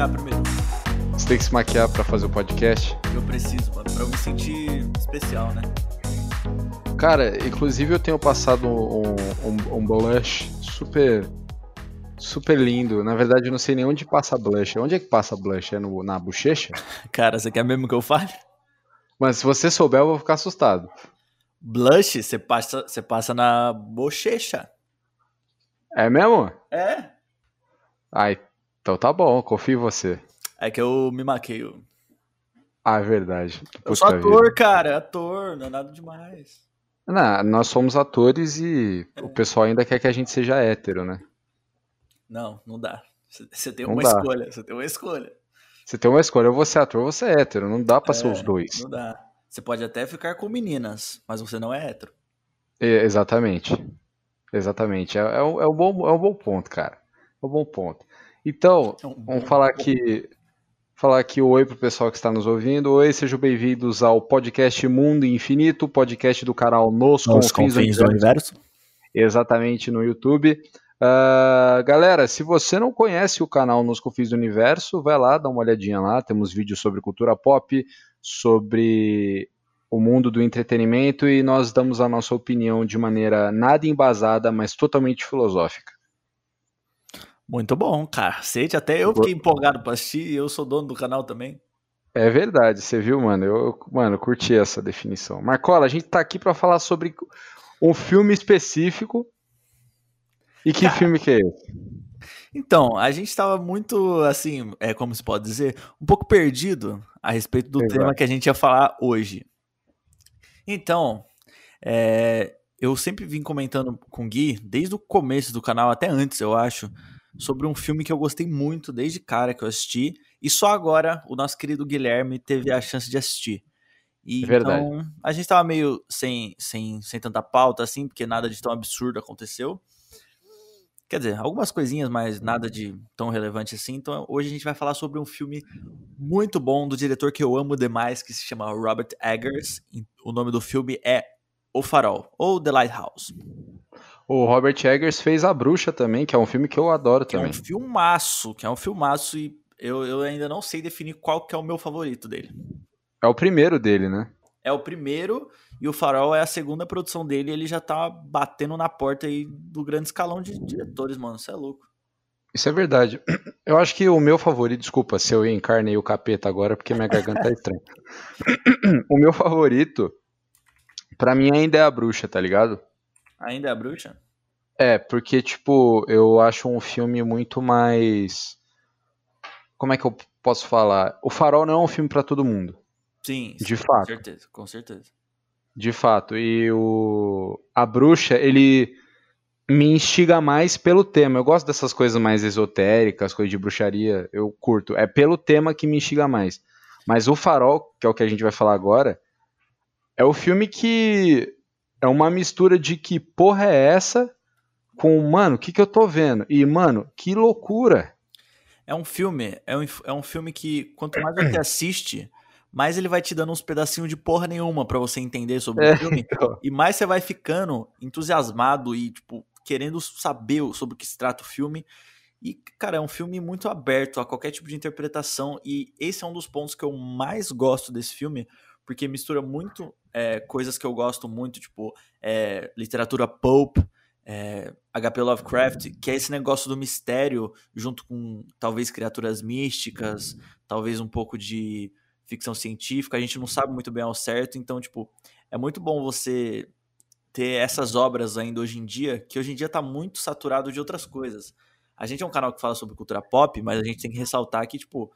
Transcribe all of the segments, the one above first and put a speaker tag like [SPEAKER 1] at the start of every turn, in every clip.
[SPEAKER 1] maquiar primeiro.
[SPEAKER 2] Você tem que se maquiar pra fazer o podcast?
[SPEAKER 1] Eu preciso, mano, pra eu me sentir especial, né?
[SPEAKER 2] Cara, inclusive eu tenho passado um, um, um blush super super lindo. Na verdade, eu não sei nem onde passa blush. Onde é que passa blush? É no, na bochecha?
[SPEAKER 1] Cara, você quer mesmo que eu fale?
[SPEAKER 2] Mas se você souber, eu vou ficar assustado.
[SPEAKER 1] Blush, você passa, você passa na bochecha.
[SPEAKER 2] É mesmo?
[SPEAKER 1] É.
[SPEAKER 2] Ai, então tá bom, confio em você.
[SPEAKER 1] É que eu me maqueio.
[SPEAKER 2] Ah, é verdade.
[SPEAKER 1] Eu sou ator, vida. cara, ator, não é nada demais.
[SPEAKER 2] Não, nós somos atores e é. o pessoal ainda quer que a gente seja hétero, né?
[SPEAKER 1] Não, não dá. Você tem não uma dá. escolha, você tem uma escolha.
[SPEAKER 2] Você tem uma escolha, ou você é ator ou você é hétero, não dá pra é, ser os dois.
[SPEAKER 1] Não dá. Você pode até ficar com meninas, mas você não é hétero.
[SPEAKER 2] É, exatamente. Exatamente. É, é, um, é, um bom, é um bom ponto, cara. É um bom ponto. Então, é um vamos falar aqui. Falar aqui oi pro pessoal que está nos ouvindo. Oi, sejam bem-vindos ao podcast Mundo Infinito, podcast do canal Nos,
[SPEAKER 1] Nos Confins, Confins do, Universo.
[SPEAKER 2] Exatamente, no YouTube. Uh, galera, se você não conhece o canal Nos Confins do Universo, vai lá, dá uma olhadinha lá. Temos vídeos sobre cultura pop, sobre o mundo do entretenimento e nós damos a nossa opinião de maneira nada embasada, mas totalmente filosófica.
[SPEAKER 1] Muito bom, cacete. Até eu fiquei empolgado para assistir e eu sou dono do canal também.
[SPEAKER 2] É verdade, você viu, mano? Eu, mano, curti essa definição. Marcola, a gente tá aqui para falar sobre um filme específico. E que Cara, filme que é esse?
[SPEAKER 1] Então, a gente estava muito, assim, é como se pode dizer, um pouco perdido a respeito do Exato. tema que a gente ia falar hoje. Então, é, eu sempre vim comentando com o Gui, desde o começo do canal, até antes, eu acho, sobre um filme que eu gostei muito desde cara que eu assisti, e só agora o nosso querido Guilherme teve a chance de assistir. E, é Verdade. Então, a gente estava meio sem, sem, sem tanta pauta, assim, porque nada de tão absurdo aconteceu. Quer dizer, algumas coisinhas, mas nada de tão relevante assim. Então, hoje a gente vai falar sobre um filme muito bom do diretor que eu amo demais, que se chama Robert Eggers. O nome do filme é O Farol, ou The Lighthouse.
[SPEAKER 2] O Robert Eggers fez A Bruxa também, que é um filme que eu adoro que também. É
[SPEAKER 1] um filmaço, que é um filmaço e eu, eu ainda não sei definir qual que é o meu favorito dele.
[SPEAKER 2] É o primeiro dele, né?
[SPEAKER 1] É o primeiro e o Farol é a segunda produção dele e ele já tá batendo na porta aí do grande escalão de diretores, mano. Isso é louco.
[SPEAKER 2] Isso é verdade. Eu acho que o meu favorito, desculpa se eu encarnei o capeta agora, porque minha garganta tá estranha. o meu favorito, para mim, ainda é a bruxa, tá ligado?
[SPEAKER 1] Ainda é a bruxa?
[SPEAKER 2] É, porque, tipo, eu acho um filme muito mais. Como é que eu posso falar? O Farol não é um filme para todo mundo.
[SPEAKER 1] Sim,
[SPEAKER 2] de sim, fato.
[SPEAKER 1] Com certeza, com certeza.
[SPEAKER 2] De fato. E o a bruxa, ele me instiga mais pelo tema. Eu gosto dessas coisas mais esotéricas, coisas de bruxaria, eu curto. É pelo tema que me instiga mais. Mas o Farol, que é o que a gente vai falar agora, é o filme que é uma mistura de que porra é essa com, mano, o que, que eu tô vendo? E, mano, que loucura!
[SPEAKER 1] É um filme, é um, é um filme que quanto mais você assiste, mais ele vai te dando uns pedacinhos de porra nenhuma para você entender sobre é, o filme. Então. E mais você vai ficando entusiasmado e, tipo, querendo saber sobre o que se trata o filme. E, cara, é um filme muito aberto a qualquer tipo de interpretação. E esse é um dos pontos que eu mais gosto desse filme, porque mistura muito é, coisas que eu gosto muito, tipo, é, literatura pulp, é, HP Lovecraft, que é esse negócio do mistério, junto com talvez criaturas místicas, talvez um pouco de ficção científica, a gente não sabe muito bem ao certo, então, tipo, é muito bom você ter essas obras ainda hoje em dia, que hoje em dia tá muito saturado de outras coisas. A gente é um canal que fala sobre cultura pop, mas a gente tem que ressaltar que, tipo,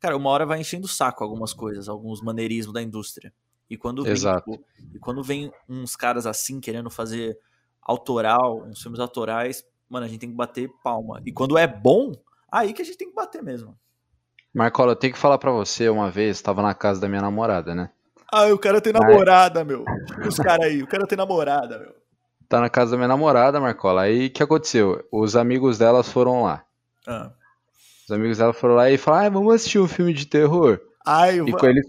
[SPEAKER 1] cara, uma hora vai enchendo o saco algumas coisas, alguns maneirismos da indústria. E quando vem, tipo, e quando vem uns caras assim querendo fazer autoral, uns filmes autorais, mano, a gente tem que bater palma. E quando é bom, aí que a gente tem que bater mesmo.
[SPEAKER 2] Marcola, eu tenho que falar para você uma vez, estava na casa da minha namorada, né?
[SPEAKER 1] Ah, o cara tem namorada, aí... meu. Os caras aí, o cara tem namorada, meu.
[SPEAKER 2] Tá na casa da minha namorada, Marcola. Aí o que aconteceu? Os amigos delas foram lá. Ah. Os amigos dela foram lá e falaram: ah, vamos assistir um filme de terror.
[SPEAKER 1] Ai,
[SPEAKER 2] e com eles,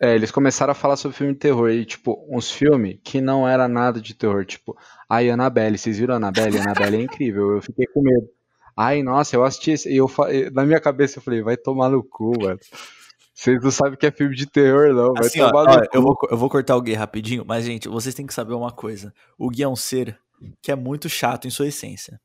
[SPEAKER 2] é, eles começaram a falar sobre filme de terror. E, tipo, uns filmes que não era nada de terror. Tipo, ai, Annabelle, vocês viram Annabelle? Annabelle é incrível. Eu fiquei com medo. Ai, nossa, eu assisti esse. E eu, na minha cabeça eu falei, vai tomar no cu, mano. Vocês não sabem que é filme de terror, não. Vai
[SPEAKER 1] assim, tomar ó, no ó, cu. Eu vou, eu vou cortar o Gui rapidinho, mas, gente, vocês têm que saber uma coisa. O Gui é um ser que é muito chato em sua essência.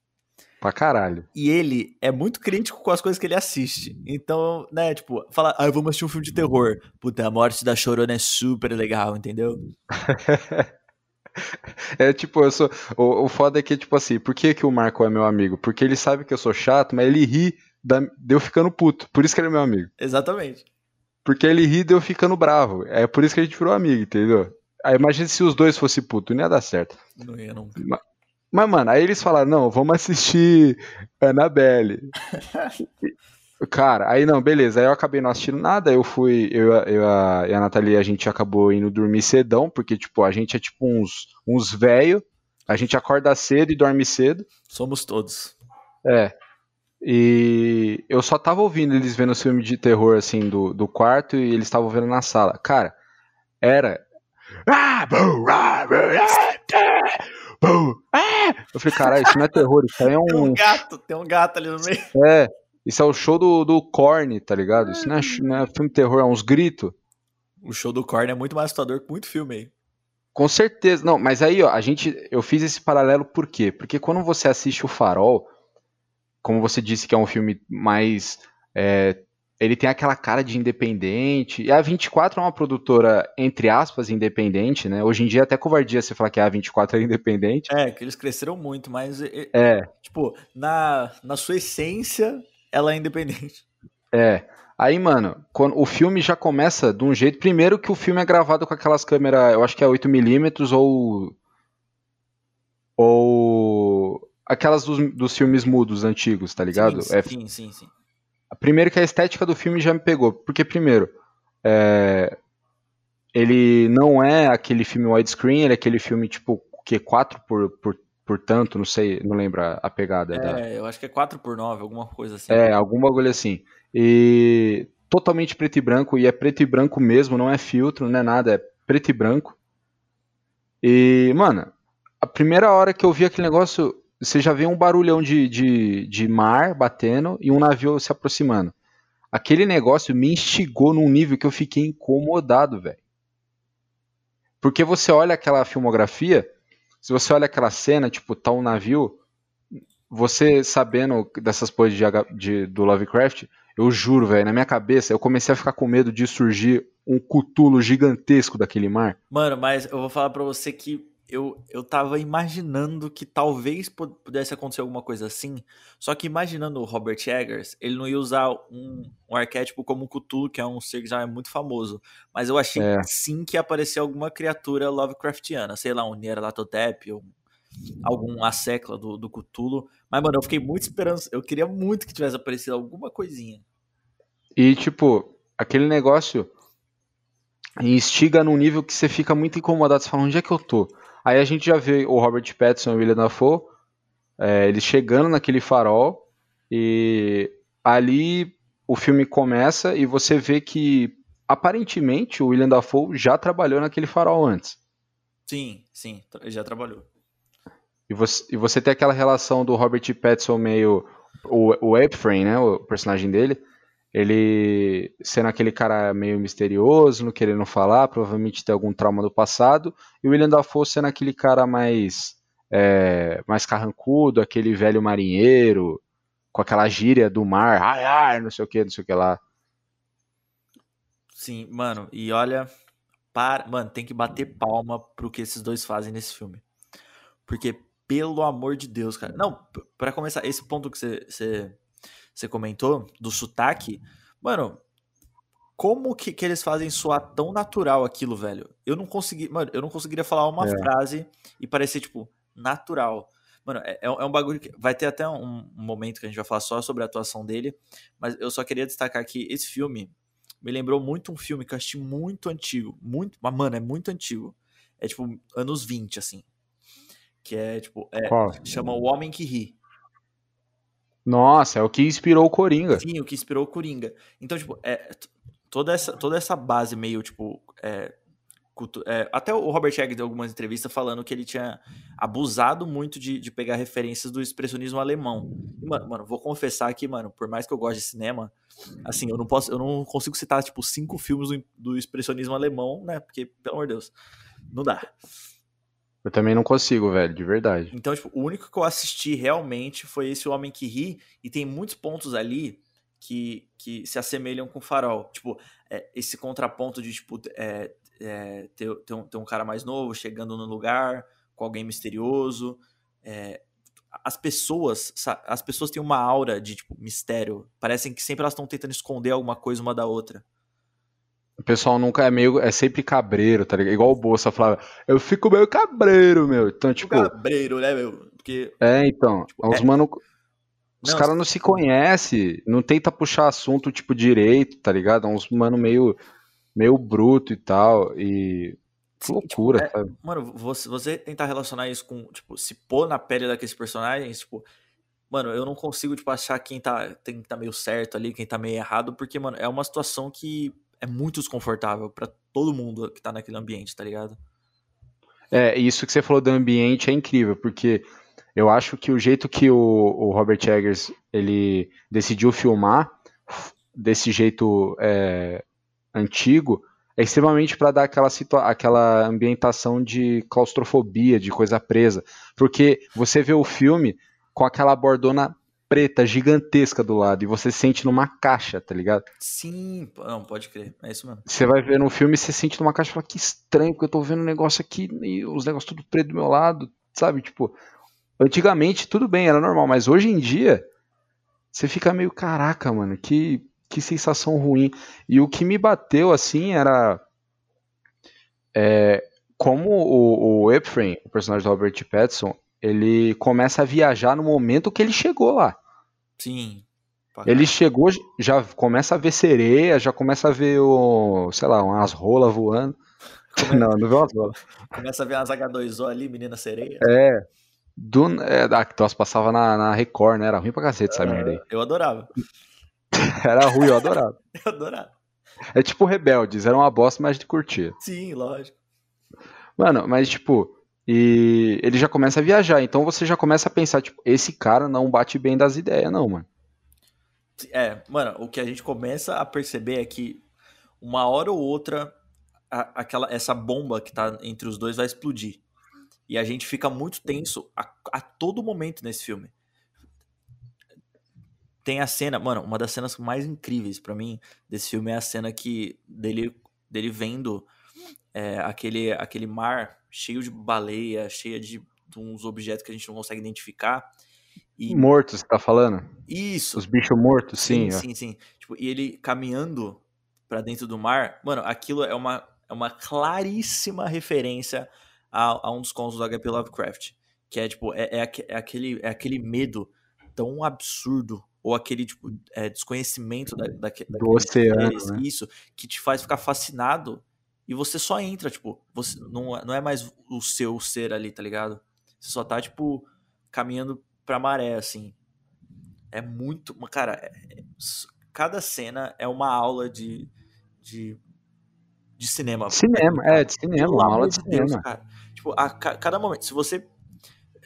[SPEAKER 2] Pra caralho.
[SPEAKER 1] E ele é muito crítico com as coisas que ele assiste. Então, né, tipo, fala, ah, vamos assistir um filme de terror. Puta, a morte da Chorona é super legal, entendeu?
[SPEAKER 2] É tipo, eu sou. O, o foda é que, tipo assim, por que, que o Marco é meu amigo? Porque ele sabe que eu sou chato, mas ele ri da, de eu ficando puto. Por isso que ele é meu amigo.
[SPEAKER 1] Exatamente.
[SPEAKER 2] Porque ele ri de eu ficando bravo. É por isso que a gente virou amigo, entendeu? Aí imagina se os dois fossem puto, não ia dar certo.
[SPEAKER 1] Não ia, não.
[SPEAKER 2] Mas, mas, mano, aí eles falaram, não, vamos assistir Annabelle. Cara, aí não, beleza. Aí eu acabei não assistindo nada. Eu fui, eu, eu a, e a Nathalie, a gente acabou indo dormir cedão, porque, tipo, a gente é tipo uns, uns velho. A gente acorda cedo e dorme cedo.
[SPEAKER 1] Somos todos.
[SPEAKER 2] É. E eu só tava ouvindo eles vendo o filme de terror, assim, do, do quarto, e eles estavam vendo na sala. Cara, era. Ah, eu falei, caralho, isso não é terror, isso aí é um.
[SPEAKER 1] Tem um gato, tem um gato ali no meio.
[SPEAKER 2] É, isso é o show do, do Korn, tá ligado? Isso não é, não é filme terror, é uns gritos.
[SPEAKER 1] O show do Korn é muito mais assustador que muito filme aí.
[SPEAKER 2] Com certeza. Não, mas aí, ó, a gente. Eu fiz esse paralelo por quê? Porque quando você assiste o Farol, como você disse que é um filme mais é, ele tem aquela cara de independente. E a 24 é uma produtora, entre aspas, independente, né? Hoje em dia é até covardia você falar que a 24 é independente.
[SPEAKER 1] É, que eles cresceram muito, mas. É. Tipo, na, na sua essência, ela é independente.
[SPEAKER 2] É. Aí, mano, quando, o filme já começa de um jeito. Primeiro que o filme é gravado com aquelas câmeras, eu acho que é 8mm ou. Ou. Aquelas dos, dos filmes mudos antigos, tá ligado?
[SPEAKER 1] Sim,
[SPEAKER 2] é,
[SPEAKER 1] sim, sim, sim.
[SPEAKER 2] Primeiro que a estética do filme já me pegou. Porque, primeiro, é, ele não é aquele filme widescreen, ele é aquele filme tipo que 4 por, por, por tanto, não sei, não lembro a pegada.
[SPEAKER 1] É,
[SPEAKER 2] da...
[SPEAKER 1] eu acho que é 4 por 9, alguma coisa assim.
[SPEAKER 2] É, algum bagulho assim. E totalmente preto e branco, e é preto e branco mesmo, não é filtro, não é nada, é preto e branco. E, mano, a primeira hora que eu vi aquele negócio, você já vê um barulhão de, de, de mar batendo e um navio se aproximando. Aquele negócio me instigou num nível que eu fiquei incomodado, velho. Porque você olha aquela filmografia, se você olha aquela cena, tipo, tá um navio, você sabendo dessas coisas de, de, do Lovecraft, eu juro, velho, na minha cabeça, eu comecei a ficar com medo de surgir um cutulo gigantesco daquele mar.
[SPEAKER 1] Mano, mas eu vou falar para você que eu, eu tava imaginando que talvez pudesse acontecer alguma coisa assim, só que imaginando o Robert Eggers, ele não ia usar um, um arquétipo como o Cthulhu, que é um ser que já é muito famoso, mas eu achei é. sim que ia aparecer alguma criatura Lovecraftiana, sei lá, um Nyarlathotep, ou algum Assecla do, do Cthulhu, mas mano, eu fiquei muito esperando, eu queria muito que tivesse aparecido alguma coisinha.
[SPEAKER 2] E tipo, aquele negócio instiga num nível que você fica muito incomodado, você fala, onde é que eu tô? Aí a gente já vê o Robert Pattinson e o William Dafoe, é, eles chegando naquele farol, e ali o filme começa e você vê que aparentemente o William Dafoe já trabalhou naquele farol antes.
[SPEAKER 1] Sim, sim, já trabalhou.
[SPEAKER 2] E você, e você tem aquela relação do Robert Pattinson meio o, o Ephrem, né, o personagem dele, ele sendo aquele cara meio misterioso, não querendo falar, provavelmente tem algum trauma do passado, e o William Dafoe sendo aquele cara mais é, mais carrancudo, aquele velho marinheiro, com aquela gíria do mar, ai, ai, não sei o que, não sei o que lá.
[SPEAKER 1] Sim, mano, e olha, para, mano, tem que bater palma pro que esses dois fazem nesse filme. Porque, pelo amor de Deus, cara. Não, para começar, esse ponto que você, você comentou, do sotaque, mano, como que, que eles fazem soar tão natural aquilo, velho? Eu não consegui, mano, eu não conseguiria falar uma é. frase e parecer, tipo, natural. Mano, é, é, um bagulho que vai ter até um, um, momento que a gente vai falar só sobre a atuação dele, mas eu só queria destacar que esse filme me lembrou muito um filme que eu assisti muito antigo, muito, mas mano, é muito antigo. É tipo anos 20 assim. Que é tipo, é, chama O Homem que Ri.
[SPEAKER 2] Nossa, é o que inspirou o Coringa.
[SPEAKER 1] Sim, o que inspirou o Coringa. Então, tipo, é, toda, essa, toda essa base meio, tipo, é, é, até o Robert Egg deu algumas entrevistas falando que ele tinha abusado muito de, de pegar referências do expressionismo alemão. E, mano, mano, vou confessar aqui, mano, por mais que eu goste de cinema, assim, eu não posso, eu não consigo citar, tipo, cinco filmes do, do expressionismo alemão, né? Porque, pelo amor de Deus, não dá.
[SPEAKER 2] Eu também não consigo, velho, de verdade.
[SPEAKER 1] Então, tipo, o único que eu assisti realmente foi esse Homem que Ri, e tem muitos pontos ali que, que se assemelham com Farol. Tipo, é, esse contraponto de, tipo, é, é, ter, ter, um, ter um cara mais novo chegando no lugar com alguém misterioso. É, as pessoas, as pessoas têm uma aura de tipo mistério. Parecem que sempre elas estão tentando esconder alguma coisa uma da outra.
[SPEAKER 2] O pessoal nunca é meio. É sempre cabreiro, tá ligado? Igual o Bolsa falava, eu fico meio cabreiro, meu. Então, tipo.
[SPEAKER 1] Cabreiro, né, meu? Porque.
[SPEAKER 2] É, então. Tipo, os é... mano. Os caras não se conhecem, não tenta puxar assunto, tipo, direito, tá ligado? É uns mano meio meio bruto e tal. E. Que loucura,
[SPEAKER 1] tipo, é, Mano, você, você tentar relacionar isso com, tipo, se pôr na pele daqueles personagens, tipo. Mano, eu não consigo, tipo, achar quem tá, quem tá meio certo ali, quem tá meio errado, porque, mano, é uma situação que é muito desconfortável para todo mundo que tá naquele ambiente, tá ligado?
[SPEAKER 2] É, isso que você falou do ambiente é incrível, porque eu acho que o jeito que o, o Robert Eggers ele decidiu filmar desse jeito é, antigo é extremamente para dar aquela, aquela ambientação de claustrofobia, de coisa presa. Porque você vê o filme com aquela bordona preta gigantesca do lado e você sente numa caixa, tá ligado?
[SPEAKER 1] Sim, não, pode crer, é isso mesmo.
[SPEAKER 2] Você vai ver no filme e você sente numa caixa e fala que estranho, porque eu tô vendo um negócio aqui e os negócios tudo preto do meu lado, sabe? Tipo, antigamente tudo bem, era normal, mas hoje em dia você fica meio caraca, mano, que que sensação ruim. E o que me bateu assim era é, como o, o o personagem do Robert Pattinson, ele começa a viajar no momento que ele chegou lá.
[SPEAKER 1] Sim.
[SPEAKER 2] Ele chegou, já começa a ver sereia, já começa a ver o, sei lá, umas rolas voando.
[SPEAKER 1] Come... Não, não vê umas rolas. Começa a ver umas H2O ali, menina sereia.
[SPEAKER 2] É. Do, é, ah, que passava na, na Record, né? Era ruim pra cacete essa merda aí.
[SPEAKER 1] Eu adorava.
[SPEAKER 2] Era ruim, eu adorava.
[SPEAKER 1] eu adorava.
[SPEAKER 2] É tipo Rebeldes, era uma bosta, mas de curtir.
[SPEAKER 1] Sim, lógico.
[SPEAKER 2] Mano, mas tipo, e ele já começa a viajar, então você já começa a pensar, tipo, esse cara não bate bem das ideias, não, mano.
[SPEAKER 1] É, mano, o que a gente começa a perceber é que uma hora ou outra a, aquela essa bomba que tá entre os dois vai explodir. E a gente fica muito tenso a, a todo momento nesse filme tem a cena, mano, uma das cenas mais incríveis para mim desse filme é a cena que dele, dele vendo é, aquele, aquele mar cheio de baleia, cheio de, de, uns objetos que a gente não consegue identificar.
[SPEAKER 2] E... Mortos, você tá falando?
[SPEAKER 1] Isso.
[SPEAKER 2] Os bichos mortos, sim.
[SPEAKER 1] Sim, sim, sim. Tipo, e ele caminhando para dentro do mar, mano, aquilo é uma, é uma claríssima referência a, a um dos contos do HP Lovecraft. Que é, tipo, é, é, é, aquele, é aquele medo tão absurdo ou aquele tipo, é, desconhecimento da, da,
[SPEAKER 2] do oceano, né?
[SPEAKER 1] isso, que te faz ficar fascinado e você só entra, tipo, você não, não é mais o seu ser ali, tá ligado? Você só tá, tipo, caminhando pra maré, assim. É muito. Cara, é, é, cada cena é uma aula de. de, de cinema.
[SPEAKER 2] Cinema, é, de cinema, uma aula de, de Deus, cinema.
[SPEAKER 1] Cara. Tipo, a, cada momento, se você.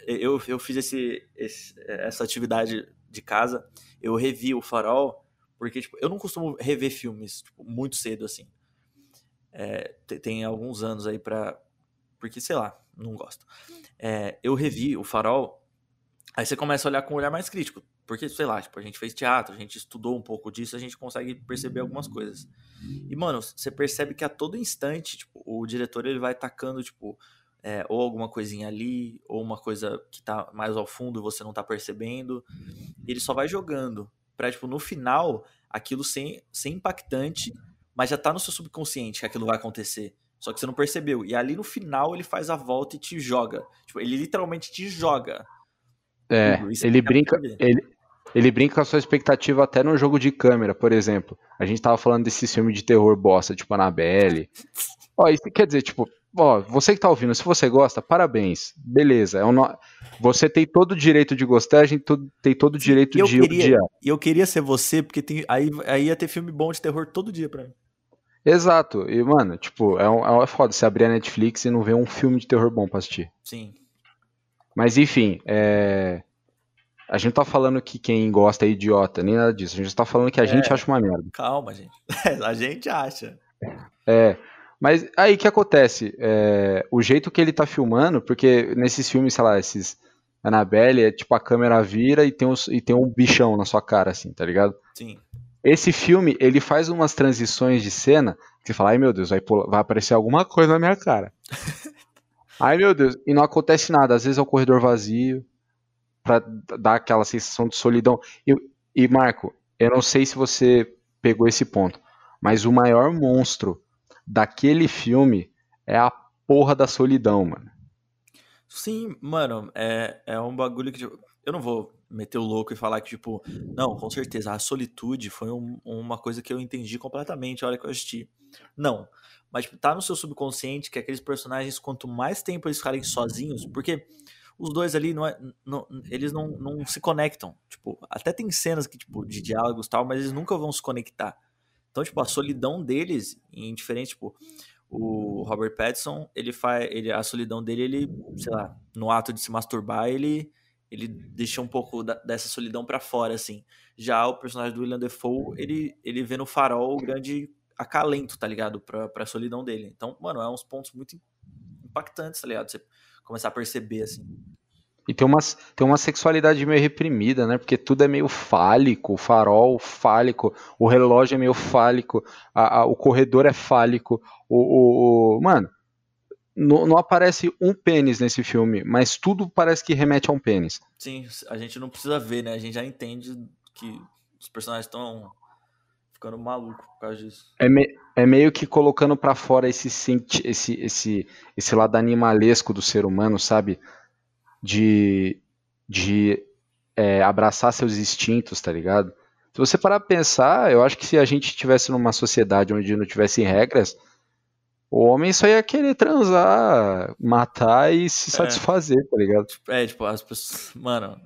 [SPEAKER 1] Eu, eu fiz esse, esse, essa atividade de casa eu revi o Farol, porque tipo, eu não costumo rever filmes tipo, muito cedo assim. É, tem alguns anos aí pra. Porque, sei lá, não gosto. É, eu revi o Farol, aí você começa a olhar com um olhar mais crítico. Porque, sei lá, tipo, a gente fez teatro, a gente estudou um pouco disso, a gente consegue perceber algumas coisas. E, mano, você percebe que a todo instante, tipo, o diretor ele vai tacando, tipo, é, ou alguma coisinha ali, ou uma coisa que tá mais ao fundo e você não tá percebendo. Ele só vai jogando pra, tipo, no final, aquilo ser, ser impactante, mas já tá no seu subconsciente que aquilo vai acontecer. Só que você não percebeu. E ali no final ele faz a volta e te joga. Tipo, ele literalmente te joga.
[SPEAKER 2] É, ele brinca. Ele, ele brinca com a sua expectativa até no jogo de câmera, por exemplo. A gente tava falando desse filme de terror bosta, tipo Annabelle. Ó, isso quer dizer, tipo, ó, você que tá ouvindo, se você gosta, parabéns. Beleza. É um no... Você tem todo o direito de gostar, a gente tem todo o direito
[SPEAKER 1] eu
[SPEAKER 2] de
[SPEAKER 1] queria, odiar. E eu queria ser você, porque tem, aí, aí ia ter filme bom de terror todo dia pra mim.
[SPEAKER 2] Exato. E, mano, tipo, é, um, é foda você abrir a Netflix e não ver um filme de terror bom pra assistir.
[SPEAKER 1] Sim.
[SPEAKER 2] Mas, enfim, é... A gente tá falando que quem gosta é idiota, nem nada disso. A gente tá falando que a é, gente acha uma merda.
[SPEAKER 1] Calma, gente. a gente acha.
[SPEAKER 2] É. Mas aí o que acontece? É, o jeito que ele tá filmando, porque nesses filmes, sei lá, esses Annabelle, é tipo a câmera vira e tem, uns, e tem um bichão na sua cara, assim, tá ligado?
[SPEAKER 1] Sim.
[SPEAKER 2] Esse filme, ele faz umas transições de cena que você fala, ai meu Deus, vai, pular, vai aparecer alguma coisa na minha cara. ai meu Deus, e não acontece nada. Às vezes é o um corredor vazio, para dar aquela sensação de solidão. E, e, Marco, eu não sei se você pegou esse ponto, mas o maior monstro daquele filme é a porra da solidão, mano.
[SPEAKER 1] Sim, mano, é, é um bagulho que. Tipo, eu não vou meter o louco e falar que, tipo, não, com certeza, a solitude foi um, uma coisa que eu entendi completamente a hora que eu assisti. Não. Mas, tipo, tá no seu subconsciente que aqueles personagens, quanto mais tempo eles ficarem sozinhos, porque os dois ali não, é, não eles não, não se conectam. Tipo, até tem cenas que, tipo, de diálogos e tal, mas eles nunca vão se conectar. Então, tipo, a solidão deles, em diferente, tipo, o Robert Pattinson, ele faz, ele, a solidão dele, ele, sei lá, no ato de se masturbar, ele, ele deixa um pouco da, dessa solidão para fora, assim. Já o personagem do William Defoe, ele, ele vê no farol o grande acalento, tá ligado? Pra, pra solidão dele. Então, mano, é uns pontos muito impactantes, tá ligado? Você começar a perceber, assim.
[SPEAKER 2] E tem uma, tem uma sexualidade meio reprimida, né? Porque tudo é meio fálico, o farol fálico, o relógio é meio fálico, a, a, o corredor é fálico. O, o, o mano, não, não, aparece um pênis nesse filme, mas tudo parece que remete a um pênis.
[SPEAKER 1] Sim, a gente não precisa ver, né? A gente já entende que os personagens estão ficando malucos por causa disso.
[SPEAKER 2] É, me, é meio que colocando para fora esse, esse, esse, esse lado animalesco do ser humano, sabe? de, de é, abraçar seus instintos, tá ligado? Se você parar pra pensar, eu acho que se a gente tivesse numa sociedade onde não tivesse regras, o homem só ia querer transar, matar e se é. satisfazer, tá ligado?
[SPEAKER 1] É, tipo, as pessoas. Mano,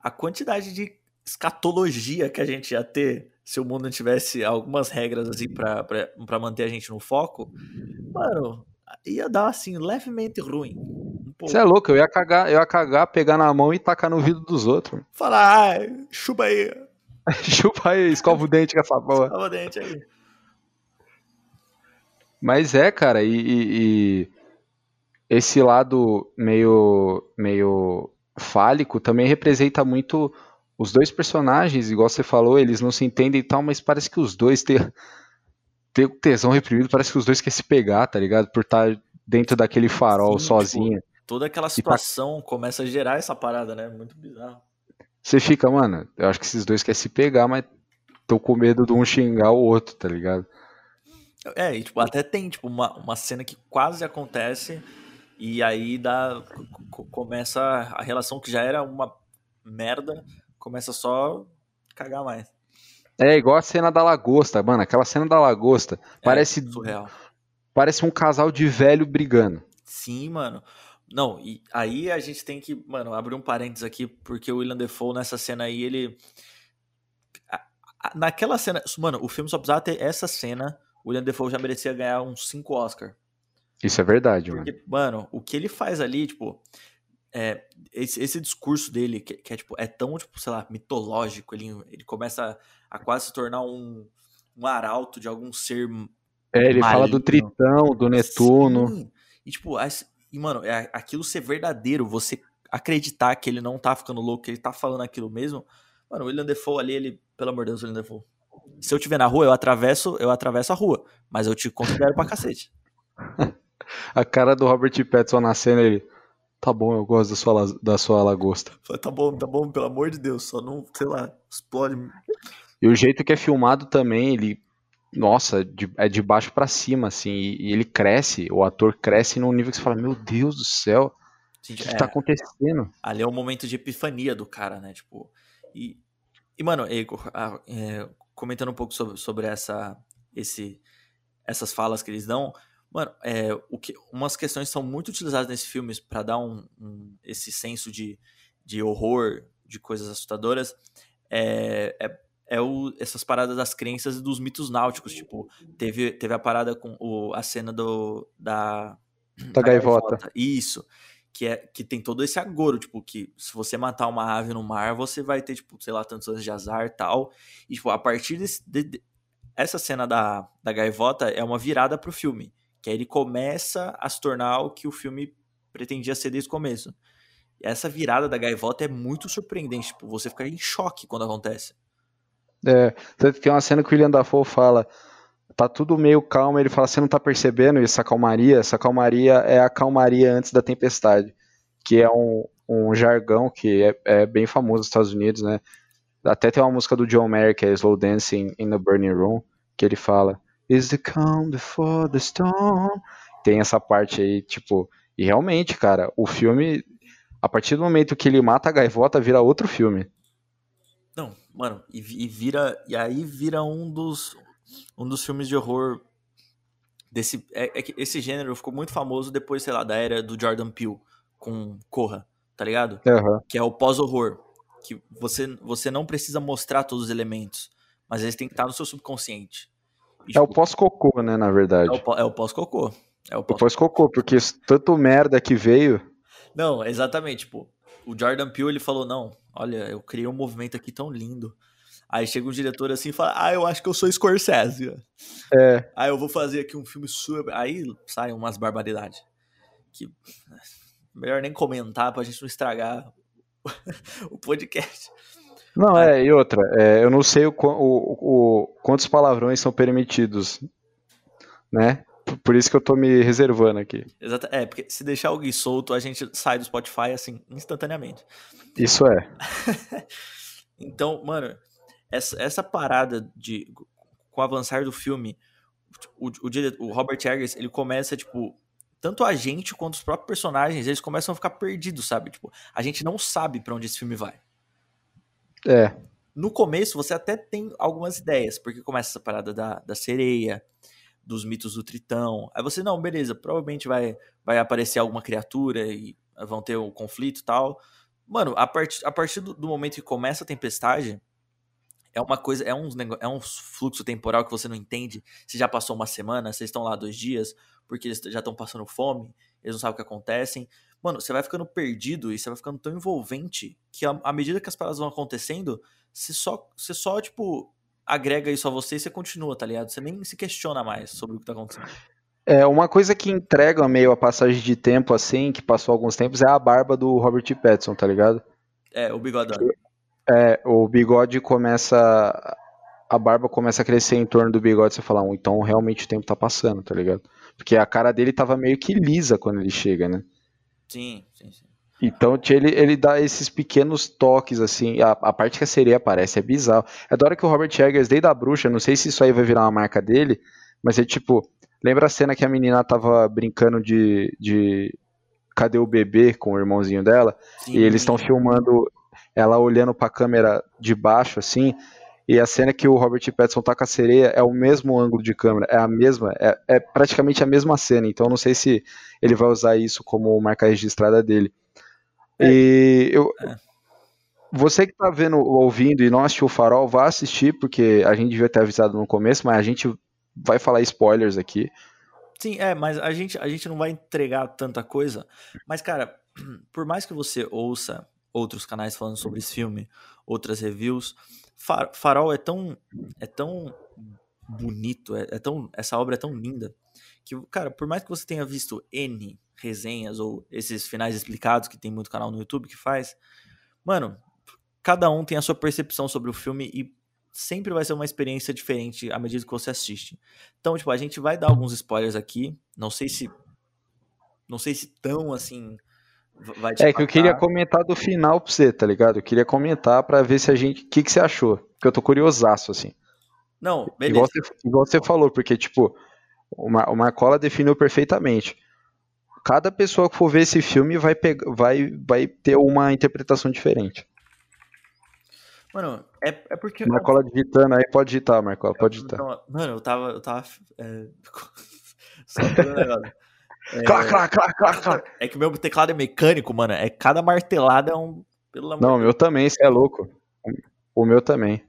[SPEAKER 1] a quantidade de escatologia que a gente ia ter se o mundo tivesse algumas regras assim pra manter a gente no foco, mano, ia dar assim, levemente ruim.
[SPEAKER 2] Você é louco, eu ia cagar, eu ia cagar, pegar na mão e tacar no vidro dos outros.
[SPEAKER 1] Falar, ai, chupa aí.
[SPEAKER 2] chupa aí, escova o dente com essa porra.
[SPEAKER 1] Escova o dente aí.
[SPEAKER 2] Mas é, cara, e, e, e, esse lado meio, meio fálico também representa muito os dois personagens, igual você falou, eles não se entendem e tal, mas parece que os dois têm, têm tesão reprimido, parece que os dois querem se pegar, tá ligado? Por estar dentro daquele farol Sim, sozinho. Tipo,
[SPEAKER 1] toda aquela situação pra... começa a gerar essa parada, né? Muito bizarro.
[SPEAKER 2] Você fica, mano, eu acho que esses dois querem se pegar, mas tô com medo de um xingar o outro, tá ligado?
[SPEAKER 1] É, e tipo, até tem tipo, uma, uma cena que quase acontece e aí dá, começa a relação que já era uma merda, começa só cagar mais.
[SPEAKER 2] É igual a cena da lagosta, mano, aquela cena da lagosta, é, parece
[SPEAKER 1] surreal.
[SPEAKER 2] Parece um casal de velho brigando.
[SPEAKER 1] Sim, mano. Não, e aí a gente tem que, mano, abrir um parênteses aqui, porque o William Defoe nessa cena aí, ele. Naquela cena. Mano, o filme só precisava ter essa cena. O William Defoe já merecia ganhar uns 5 Oscar.
[SPEAKER 2] Isso é verdade, porque,
[SPEAKER 1] mano. Mano, o que ele faz ali, tipo. É, esse, esse discurso dele, que, que, é, tipo, é tão, tipo, sei lá, mitológico. Ele, ele começa a, a quase se tornar um, um arauto de algum ser.
[SPEAKER 2] É, ele maligno. fala do Tritão, do Netuno. Sim.
[SPEAKER 1] E, tipo, as, e, mano, é aquilo ser verdadeiro, você acreditar que ele não tá ficando louco, que ele tá falando aquilo mesmo. Mano, o William Defoe ali, ele, pelo amor de Deus, William Defoe. Se eu te ver na rua, eu atravesso, eu atravesso a rua, mas eu te considero pra cacete.
[SPEAKER 2] a cara do Robert Pattinson na cena, ele, tá bom, eu gosto da sua, da sua lagosta.
[SPEAKER 1] Tá bom, tá bom, pelo amor de Deus, só não, sei lá, explode.
[SPEAKER 2] E o jeito que é filmado também, ele nossa, de, é de baixo para cima, assim, e, e, ele cresce, o ator cresce num nível que você fala, meu Deus do céu, o que, é, tá acontecendo?
[SPEAKER 1] Ali é um momento de epifania do cara, né, tipo, e, e mano, é, comentando um pouco sobre, sobre essa, esse, essas falas que eles dão, mano, é, o que, umas questões são muito utilizadas nesse filme para dar um, um, esse senso de, de horror, de coisas assustadoras, é, é é o, essas paradas das crenças e dos mitos náuticos. Tipo, teve, teve a parada com o, a cena do, da.
[SPEAKER 2] Da, da gaivota. gaivota.
[SPEAKER 1] Isso. Que, é, que tem todo esse agouro, tipo, que se você matar uma ave no mar, você vai ter, tipo, sei lá, tantos anos de azar e tal. E, tipo, a partir desse. De, de, essa cena da, da gaivota é uma virada pro filme. Que aí ele começa a se tornar o que o filme pretendia ser desde o começo. E essa virada da gaivota é muito surpreendente, tipo, você fica em choque quando acontece.
[SPEAKER 2] É, tanto que tem uma cena que o William Dafoe fala, tá tudo meio calmo, ele fala, você não tá percebendo essa calmaria? Essa calmaria é a calmaria antes da tempestade, que é um, um jargão que é, é, bem famoso nos Estados Unidos, né? Até tem uma música do John Mayer, que é Slow Dancing in the Burning Room, que ele fala, Is the calm before the storm? Tem essa parte aí, tipo, e realmente, cara, o filme, a partir do momento que ele mata a gaivota, vira outro filme.
[SPEAKER 1] Não, mano, e, e, vira. E aí vira um dos. Um dos filmes de horror desse. É, é, que esse gênero ficou muito famoso depois, sei lá, da era do Jordan Peele com Corra, tá ligado?
[SPEAKER 2] Uhum.
[SPEAKER 1] Que é o pós-horror. Que você, você não precisa mostrar todos os elementos, mas eles têm que estar no seu subconsciente.
[SPEAKER 2] E, é tipo, o pós-cocô, né, na verdade.
[SPEAKER 1] É o pós-cocô. É o
[SPEAKER 2] pós-cocô, porque tanto merda que veio.
[SPEAKER 1] Não, exatamente, tipo, o Jordan Peele ele falou: não, olha, eu criei um movimento aqui tão lindo. Aí chega um diretor assim e fala: Ah, eu acho que eu sou Scorsese.
[SPEAKER 2] É.
[SPEAKER 1] Aí eu vou fazer aqui um filme super. Aí saem umas barbaridades. Que. Melhor nem comentar pra gente não estragar o podcast.
[SPEAKER 2] Não, é, e outra, é, eu não sei o, o, o, quantos palavrões são permitidos, né? Por isso que eu tô me reservando aqui.
[SPEAKER 1] Exato. É, porque se deixar alguém solto, a gente sai do Spotify assim, instantaneamente.
[SPEAKER 2] Isso é.
[SPEAKER 1] então, mano, essa, essa parada de. Com o avançar do filme, o, o, o Robert Eggers, ele começa, tipo. Tanto a gente quanto os próprios personagens, eles começam a ficar perdidos, sabe? Tipo, a gente não sabe para onde esse filme vai.
[SPEAKER 2] É.
[SPEAKER 1] No começo, você até tem algumas ideias, porque começa essa parada da, da sereia, dos mitos do Tritão. Aí você, não, beleza, provavelmente vai, vai aparecer alguma criatura e vão ter um conflito e tal. Mano, a, part, a partir do, do, momento que começa a tempestade, é uma coisa, é um, é um fluxo temporal que você não entende. Se já passou uma semana, vocês estão lá dois dias, porque eles já estão passando fome, eles não sabem o que acontece. Mano, você vai ficando perdido e você vai ficando tão envolvente que à medida que as paradas vão acontecendo, você só, você só tipo, agrega isso a você e você continua, tá ligado? Você nem se questiona mais sobre o que tá acontecendo.
[SPEAKER 2] É, uma coisa que entrega meio a passagem de tempo assim, que passou alguns tempos, é a barba do Robert Pattinson, tá ligado?
[SPEAKER 1] É, o bigodão.
[SPEAKER 2] É, o bigode começa. A barba começa a crescer em torno do bigode, você fala, então realmente o tempo tá passando, tá ligado? Porque a cara dele tava meio que lisa quando ele chega, né?
[SPEAKER 1] Sim, sim, sim.
[SPEAKER 2] Então ele, ele dá esses pequenos toques, assim. A, a parte que a sereia aparece é bizarro. É da hora que o Robert Eggers, desde a bruxa, não sei se isso aí vai virar uma marca dele, mas é tipo. Lembra a cena que a menina tava brincando de. de cadê o bebê com o irmãozinho dela? Sim. E eles estão filmando ela olhando pra câmera de baixo, assim. E a cena que o Robert Pattinson tá com a sereia é o mesmo ângulo de câmera, é a mesma, é, é praticamente a mesma cena. Então não sei se ele vai usar isso como marca registrada dele. É. E eu, é. você que tá vendo, ouvindo e não assistiu o Farol, vá assistir, porque a gente devia ter avisado no começo, mas a gente vai falar spoilers aqui.
[SPEAKER 1] Sim, é, mas a gente, a gente não vai entregar tanta coisa. Mas, cara, por mais que você ouça outros canais falando sobre esse filme, outras reviews, Farol é tão, é tão bonito, é, é tão, essa obra é tão linda, que, cara, por mais que você tenha visto N resenhas ou esses finais explicados que tem muito canal no YouTube que faz, mano, cada um tem a sua percepção sobre o filme e sempre vai ser uma experiência diferente à medida que você assiste. Então, tipo, a gente vai dar alguns spoilers aqui, não sei se não sei se tão assim vai
[SPEAKER 2] É que eu queria comentar do final pra você, tá ligado? Eu queria comentar para ver se a gente, o que que você achou? Porque eu tô curiosaço assim.
[SPEAKER 1] Não, beleza.
[SPEAKER 2] Igual você, igual você falou, porque tipo, o, o Marcola definiu perfeitamente cada pessoa que for ver esse filme vai, pegar, vai, vai ter uma interpretação diferente.
[SPEAKER 1] Mano, é, é porque.
[SPEAKER 2] Marcola digitando aí, pode digitar, Marcola, pode digitar.
[SPEAKER 1] mano, eu tava. Eu tava. É... Só um negócio.
[SPEAKER 2] É... Clac, clac, clac, clac, clac.
[SPEAKER 1] É que meu teclado é mecânico, mano. É cada martelada é um.
[SPEAKER 2] Pelo amor Não, o meu também, você é louco. O meu também.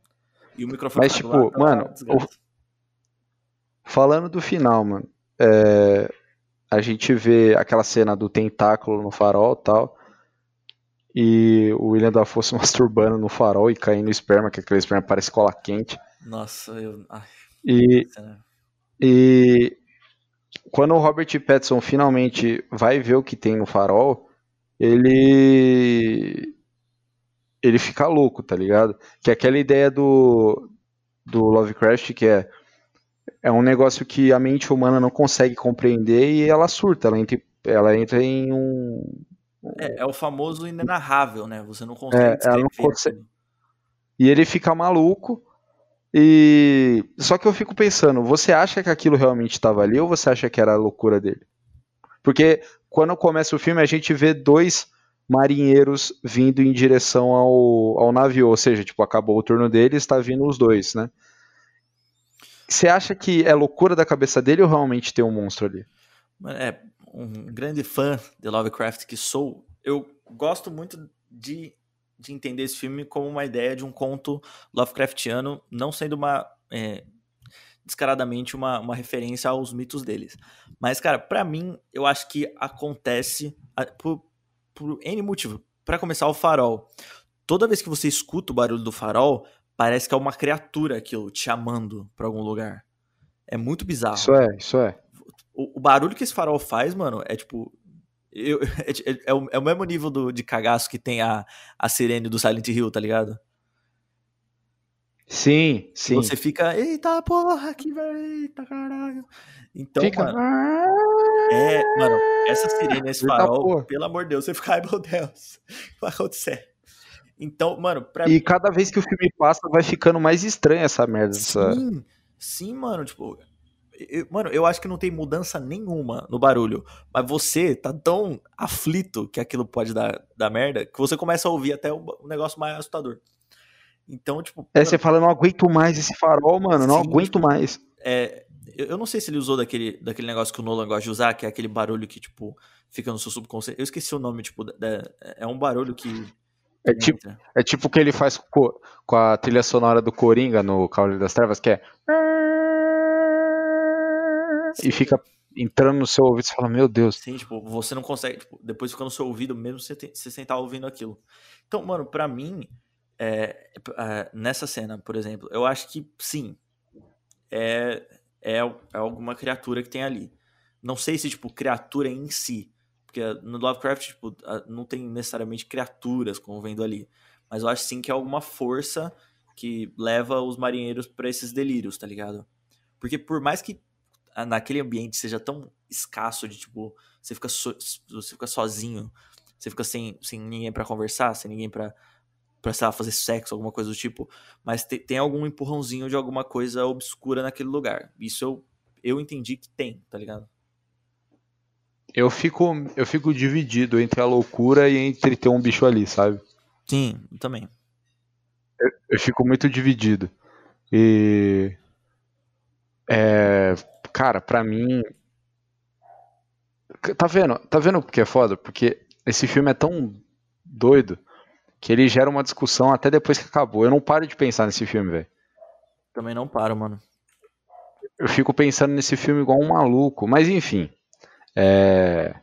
[SPEAKER 1] E o microfone
[SPEAKER 2] Mas, tipo, tá mano, o... falando do final, mano, é... a gente vê aquela cena do tentáculo no farol e tal. E o William Dafoe se masturbando no farol e caindo esperma, que aquele esperma parece cola quente.
[SPEAKER 1] Nossa, eu. Ai,
[SPEAKER 2] e, e quando o Robert Pattinson finalmente vai ver o que tem no farol, ele ele fica louco, tá ligado? Que é aquela ideia do do Lovecraft que é é um negócio que a mente humana não consegue compreender e ela surta, ela entra, ela entra em um
[SPEAKER 1] é, é o famoso inenarrável, né? Você não consegue é,
[SPEAKER 2] ela não consegue. E ele fica maluco e só que eu fico pensando, você acha que aquilo realmente estava ali ou você acha que era a loucura dele? Porque quando começa o filme a gente vê dois marinheiros vindo em direção ao, ao navio, ou seja, tipo, acabou o turno deles, está vindo os dois, né? Você acha que é loucura da cabeça dele ou realmente tem um monstro ali?
[SPEAKER 1] É, um grande fã de Lovecraft que sou, eu gosto muito de de entender esse filme como uma ideia de um conto Lovecraftiano, não sendo uma. É, descaradamente uma, uma referência aos mitos deles. Mas, cara, para mim, eu acho que acontece por, por N motivo. Para começar, o farol. Toda vez que você escuta o barulho do farol, parece que é uma criatura aquilo te chamando para algum lugar. É muito bizarro.
[SPEAKER 2] Isso é, isso é.
[SPEAKER 1] O, o, barulho que esse farol faz, mano, é tipo eu, é, é, é, o, é, o, mesmo nível do, de cagaço que tem a, a sirene do Silent Hill, tá ligado?
[SPEAKER 2] Sim, sim.
[SPEAKER 1] Você fica, eita porra, que eita caralho. Então,
[SPEAKER 2] fica...
[SPEAKER 1] mano. É, mano, essa sirene, esse farol, pelo amor de Deus, você fica, ai meu Deus, vai acontecer? Então, mano,
[SPEAKER 2] pra E mim... cada vez que o filme passa, vai ficando mais estranha essa merda.
[SPEAKER 1] Sim, essa... sim, mano, tipo, eu, mano, eu acho que não tem mudança nenhuma no barulho. Mas você tá tão aflito que aquilo pode dar, dar merda que você começa a ouvir até um, um negócio mais assustador. Então, tipo.
[SPEAKER 2] É, mano, você fala, não aguento mais esse farol, mano, não sim, aguento tipo, mais.
[SPEAKER 1] É, eu não sei se ele usou daquele, daquele negócio que o Nolan gosta de usar, que é aquele barulho que, tipo, fica no seu subconsciente. Eu esqueci o nome, tipo, é um barulho que.
[SPEAKER 2] É tipo, é tipo o que ele faz com, com a trilha sonora do Coringa no Cavaleiro das Trevas, que é e fica entrando no seu ouvido e fala, meu Deus.
[SPEAKER 1] Sim, tipo, você não consegue, tipo, depois fica no seu ouvido mesmo você, tem, você sentar ouvindo aquilo. Então, mano, para mim, é, é, nessa cena, por exemplo, eu acho que sim, é, é, é alguma criatura que tem ali. Não sei se, tipo, criatura em si, porque no Lovecraft, tipo, não tem necessariamente criaturas como vendo ali, mas eu acho sim que é alguma força que leva os marinheiros para esses delírios, tá ligado? Porque por mais que naquele ambiente seja tão escasso de tipo, você fica, so, você fica sozinho, você fica sem, sem ninguém para conversar, sem ninguém para pra, sei lá, fazer sexo, alguma coisa do tipo, mas te, tem algum empurrãozinho de alguma coisa obscura naquele lugar. Isso eu, eu entendi que tem, tá ligado?
[SPEAKER 2] Eu fico, eu fico dividido entre a loucura e entre ter um bicho ali, sabe?
[SPEAKER 1] Sim, também.
[SPEAKER 2] Eu, eu fico muito dividido. E. É, cara, pra mim. Tá vendo? Tá vendo porque é foda? Porque esse filme é tão doido que ele gera uma discussão até depois que acabou. Eu não paro de pensar nesse filme, velho.
[SPEAKER 1] Também não paro, mano.
[SPEAKER 2] Eu fico pensando nesse filme igual um maluco. Mas enfim. É.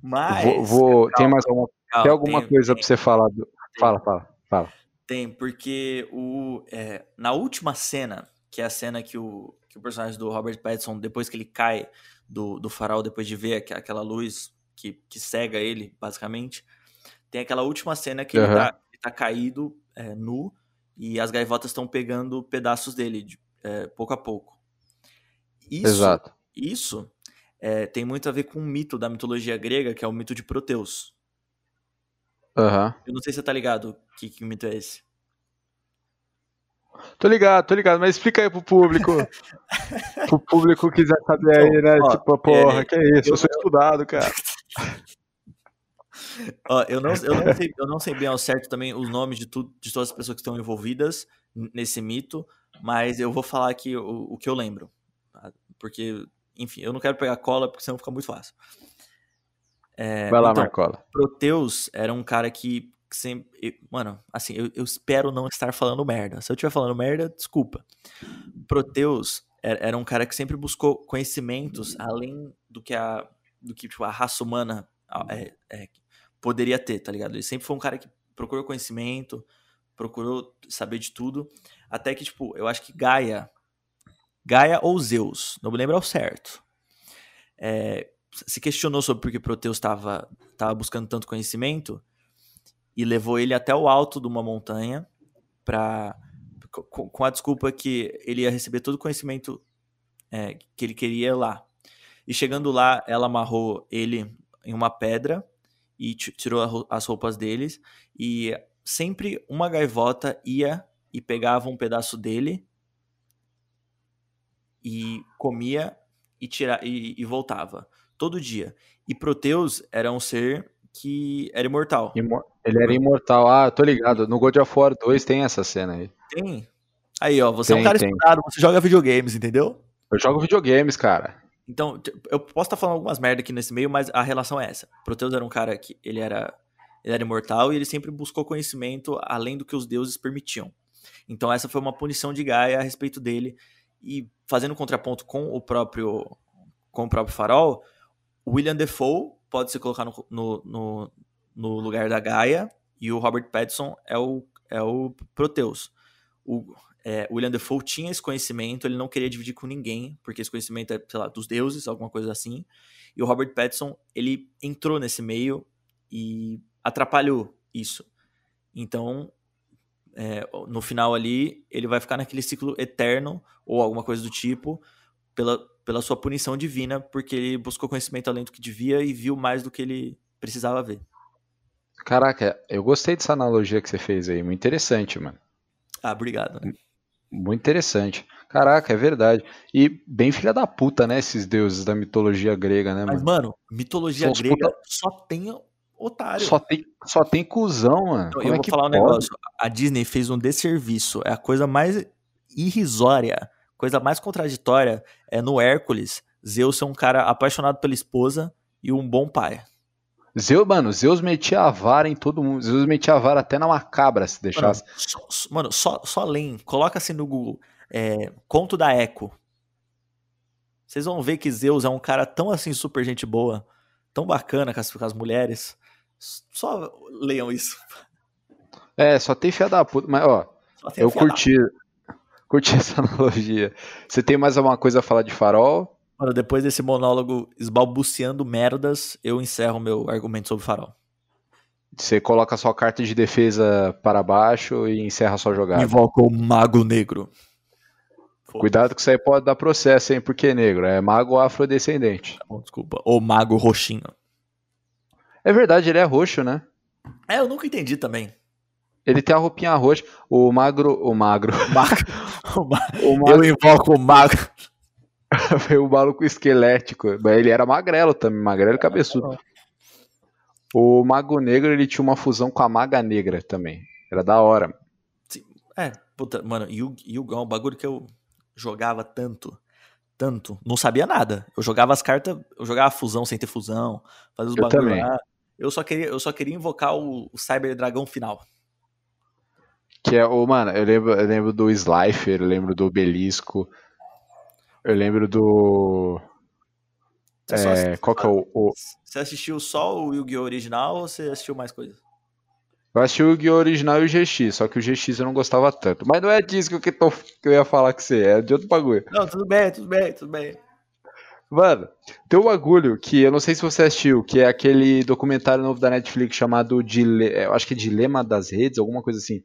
[SPEAKER 1] Mas.
[SPEAKER 2] Vou, vou... tem mais alguma, tem alguma tem, coisa tem, pra você falar? Do... Fala, fala, fala.
[SPEAKER 1] Tem, porque o, é, na última cena, que é a cena que o, que o personagem do Robert Pattinson, depois que ele cai do, do farol, depois de ver aquela luz que, que cega ele, basicamente, tem aquela última cena que uhum. ele, tá, ele tá caído, é, nu, e as gaivotas estão pegando pedaços dele, de, é, pouco a pouco. Isso,
[SPEAKER 2] Exato.
[SPEAKER 1] Isso é, tem muito a ver com um mito da mitologia grega, que é o mito de Proteus.
[SPEAKER 2] Uhum.
[SPEAKER 1] Eu não sei se você tá ligado que, que mito é esse.
[SPEAKER 2] Tô ligado, tô ligado, mas explica aí pro público. pro público que quiser saber aí, né? Ó, tipo, porra, é, que é isso? Eu, eu sou estudado, cara.
[SPEAKER 1] Ó, eu, não, eu, não sei, eu não sei bem ao certo também os nomes de, tudo, de todas as pessoas que estão envolvidas nesse mito, mas eu vou falar aqui o, o que eu lembro. Tá? Porque, enfim, eu não quero pegar cola, porque senão fica muito fácil.
[SPEAKER 2] É, Vai lá,
[SPEAKER 1] então,
[SPEAKER 2] Marcola.
[SPEAKER 1] Proteus era um cara que sempre. Mano, assim, eu, eu, espero não estar falando merda. Se eu estiver falando merda, desculpa. Proteus era, um cara que sempre buscou conhecimentos além do que a, do que, tipo, a raça humana é, é, poderia ter, tá ligado? Ele sempre foi um cara que procurou conhecimento, procurou saber de tudo. Até que, tipo, eu acho que Gaia. Gaia ou Zeus, não me lembro ao certo. É, se questionou sobre por que Proteus estava buscando tanto conhecimento e levou ele até o alto de uma montanha para com, a desculpa que ele ia receber todo o conhecimento é, que ele queria lá. E chegando lá, ela amarrou ele em uma pedra e tirou as roupas deles e sempre uma gaivota ia e pegava um pedaço dele e comia e, tira, e, e voltava todo dia. E Proteus era um ser que era imortal.
[SPEAKER 2] Ele era imortal. Ah, tô ligado. No God of War 2 tem essa cena aí.
[SPEAKER 1] Tem. Aí, ó, você tem, é um cara tem. estudado, você joga videogames, entendeu?
[SPEAKER 2] Eu jogo videogames, cara.
[SPEAKER 1] Então, eu posso estar tá falando algumas merda aqui nesse meio, mas a relação é essa. Proteus era um cara que ele era, ele era imortal e ele sempre buscou conhecimento além do que os deuses permitiam. Então essa foi uma punição de Gaia a respeito dele e fazendo contraponto com o próprio com o próprio Farol, William Defoe pode se colocar no, no, no, no, lugar da Gaia e o Robert Pattinson é o, é o Proteus. O, é, William Defoe tinha esse conhecimento, ele não queria dividir com ninguém, porque esse conhecimento é, sei lá, dos deuses, alguma coisa assim. E o Robert Pattinson, ele entrou nesse meio e atrapalhou isso. Então, é, no final ali, ele vai ficar naquele ciclo eterno, ou alguma coisa do tipo, pela, pela sua punição divina, porque ele buscou conhecimento além do que devia e viu mais do que ele precisava ver.
[SPEAKER 2] Caraca, eu gostei dessa analogia que você fez aí, muito interessante, mano.
[SPEAKER 1] Ah, obrigado. Né?
[SPEAKER 2] Muito interessante. Caraca, é verdade. E bem filha da puta, né, esses deuses da mitologia grega, né,
[SPEAKER 1] Mas, mano, mitologia São grega puta... só tem otário.
[SPEAKER 2] Só tem, só tem cuzão, mano. Então,
[SPEAKER 1] eu
[SPEAKER 2] é
[SPEAKER 1] vou falar pode? um negócio. A Disney fez um desserviço. É a coisa mais irrisória coisa mais contraditória é no Hércules, Zeus ser um cara apaixonado pela esposa e um bom pai.
[SPEAKER 2] Zeus, mano, Zeus metia a vara em todo mundo. Zeus metia a vara até na macabra, se deixasse.
[SPEAKER 1] Mano, só, mano, só, só. Coloca assim no Google. É, conto da Eco. Vocês vão ver que Zeus é um cara tão assim, super gente boa, tão bacana com as, com as mulheres. Só leiam isso.
[SPEAKER 2] É, só tem fia da puta. Mas, ó, eu curti, curti essa analogia. Você tem mais alguma coisa a falar de farol?
[SPEAKER 1] Mano, depois desse monólogo esbalbuciando merdas, eu encerro meu argumento sobre farol.
[SPEAKER 2] Você coloca a sua carta de defesa para baixo e encerra a sua jogada.
[SPEAKER 1] Invoca o Mago Negro.
[SPEAKER 2] Cuidado que isso aí pode dar processo, hein? Porque é negro. É mago afrodescendente.
[SPEAKER 1] Tá bom, desculpa. Ou mago roxinho.
[SPEAKER 2] É verdade, ele é roxo, né?
[SPEAKER 1] É, eu nunca entendi também.
[SPEAKER 2] Ele tem a roupinha roxa. O magro. O magro.
[SPEAKER 1] magro. o, ma o magro. Eu invoco o magro.
[SPEAKER 2] Veio o maluco esquelético. Ele era magrelo também, magrelo e cabeçudo. O Mago Negro ele tinha uma fusão com a Maga Negra também. Era da hora.
[SPEAKER 1] Sim. É, puta, mano, Yu-Gi-Oh! é um bagulho que eu jogava tanto. Tanto. Não sabia nada. Eu jogava as cartas, eu jogava fusão sem ter fusão, fazia os bagulhos lá. Eu só queria, eu só queria invocar o, o Cyber Dragão final.
[SPEAKER 2] Que é o, mano, eu lembro, eu lembro do Slifer, eu lembro do Belisco, eu lembro do. É, qual que é o, o,
[SPEAKER 1] Você assistiu só o Yu-Gi-Oh! original ou você assistiu mais coisas?
[SPEAKER 2] Eu assisti o Yu-Gi-Oh! original e o GX, só que o GX eu não gostava tanto. Mas não é disso que eu, tô, que eu ia falar com você, é de outro bagulho.
[SPEAKER 1] Não, tudo bem, tudo bem, tudo bem.
[SPEAKER 2] Mano, tem um bagulho que eu não sei se você assistiu, que é aquele documentário novo da Netflix chamado Dile... eu acho que é Dilema das Redes, alguma coisa assim.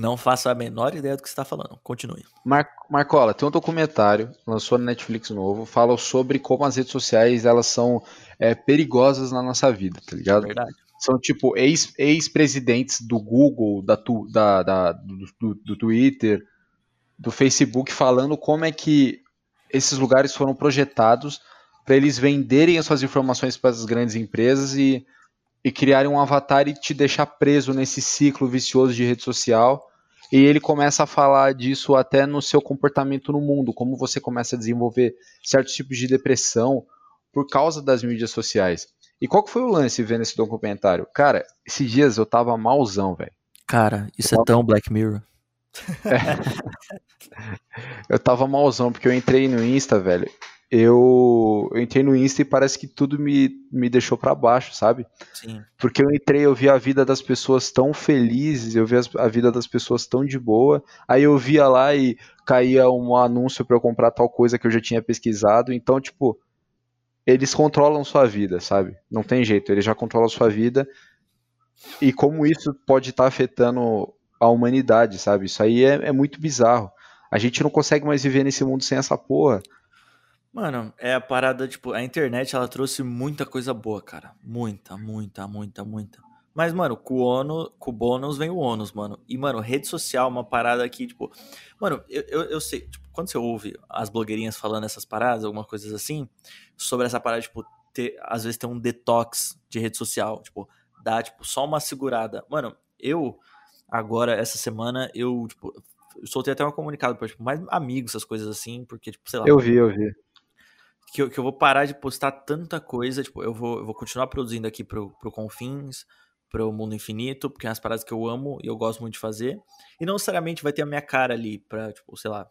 [SPEAKER 1] Não faço a menor ideia do que você está falando. Continue.
[SPEAKER 2] Mar Marcola, tem um documentário, lançou na Netflix novo, fala sobre como as redes sociais elas são é, perigosas na nossa vida, tá ligado?
[SPEAKER 1] Verdade.
[SPEAKER 2] São tipo ex-presidentes ex do Google, da, tu, da, da do, do, do Twitter, do Facebook, falando como é que esses lugares foram projetados para eles venderem as suas informações para as grandes empresas e e criarem um avatar e te deixar preso nesse ciclo vicioso de rede social. E ele começa a falar disso até no seu comportamento no mundo, como você começa a desenvolver certos tipos de depressão por causa das mídias sociais. E qual que foi o lance vendo esse documentário? Cara, esses dias eu tava malzão, velho.
[SPEAKER 1] Cara, isso eu é tão Black Mirror.
[SPEAKER 2] É. eu tava malzão, porque eu entrei no Insta, velho. Eu, eu entrei no Insta e parece que tudo me, me deixou para baixo, sabe?
[SPEAKER 1] Sim.
[SPEAKER 2] Porque eu entrei, eu vi a vida das pessoas tão felizes, eu vi a vida das pessoas tão de boa. Aí eu via lá e caía um anúncio para eu comprar tal coisa que eu já tinha pesquisado. Então, tipo, eles controlam sua vida, sabe? Não tem jeito, eles já controlam sua vida. E como isso pode estar tá afetando a humanidade, sabe? Isso aí é, é muito bizarro. A gente não consegue mais viver nesse mundo sem essa porra.
[SPEAKER 1] Mano, é a parada, tipo, a internet ela trouxe muita coisa boa, cara. Muita, muita, muita, muita. Mas, mano, com o, ono, com o bônus vem o ônus, mano. E, mano, rede social é uma parada aqui, tipo. Mano, eu, eu, eu sei, tipo, quando você ouve as blogueirinhas falando essas paradas, alguma coisa assim, sobre essa parada, tipo, ter, às vezes ter um detox de rede social, tipo, dar, tipo, só uma segurada. Mano, eu, agora, essa semana, eu, tipo, soltei até um comunicado pra, tipo, mais amigos, essas coisas assim, porque, tipo, sei lá.
[SPEAKER 2] Eu vi, eu vi
[SPEAKER 1] que eu, que eu vou parar de postar tanta coisa, tipo, eu vou, eu vou continuar produzindo aqui pro, pro Confins, pro Mundo Infinito, porque é umas paradas que eu amo e eu gosto muito de fazer. E não necessariamente vai ter a minha cara ali pra, tipo, sei lá,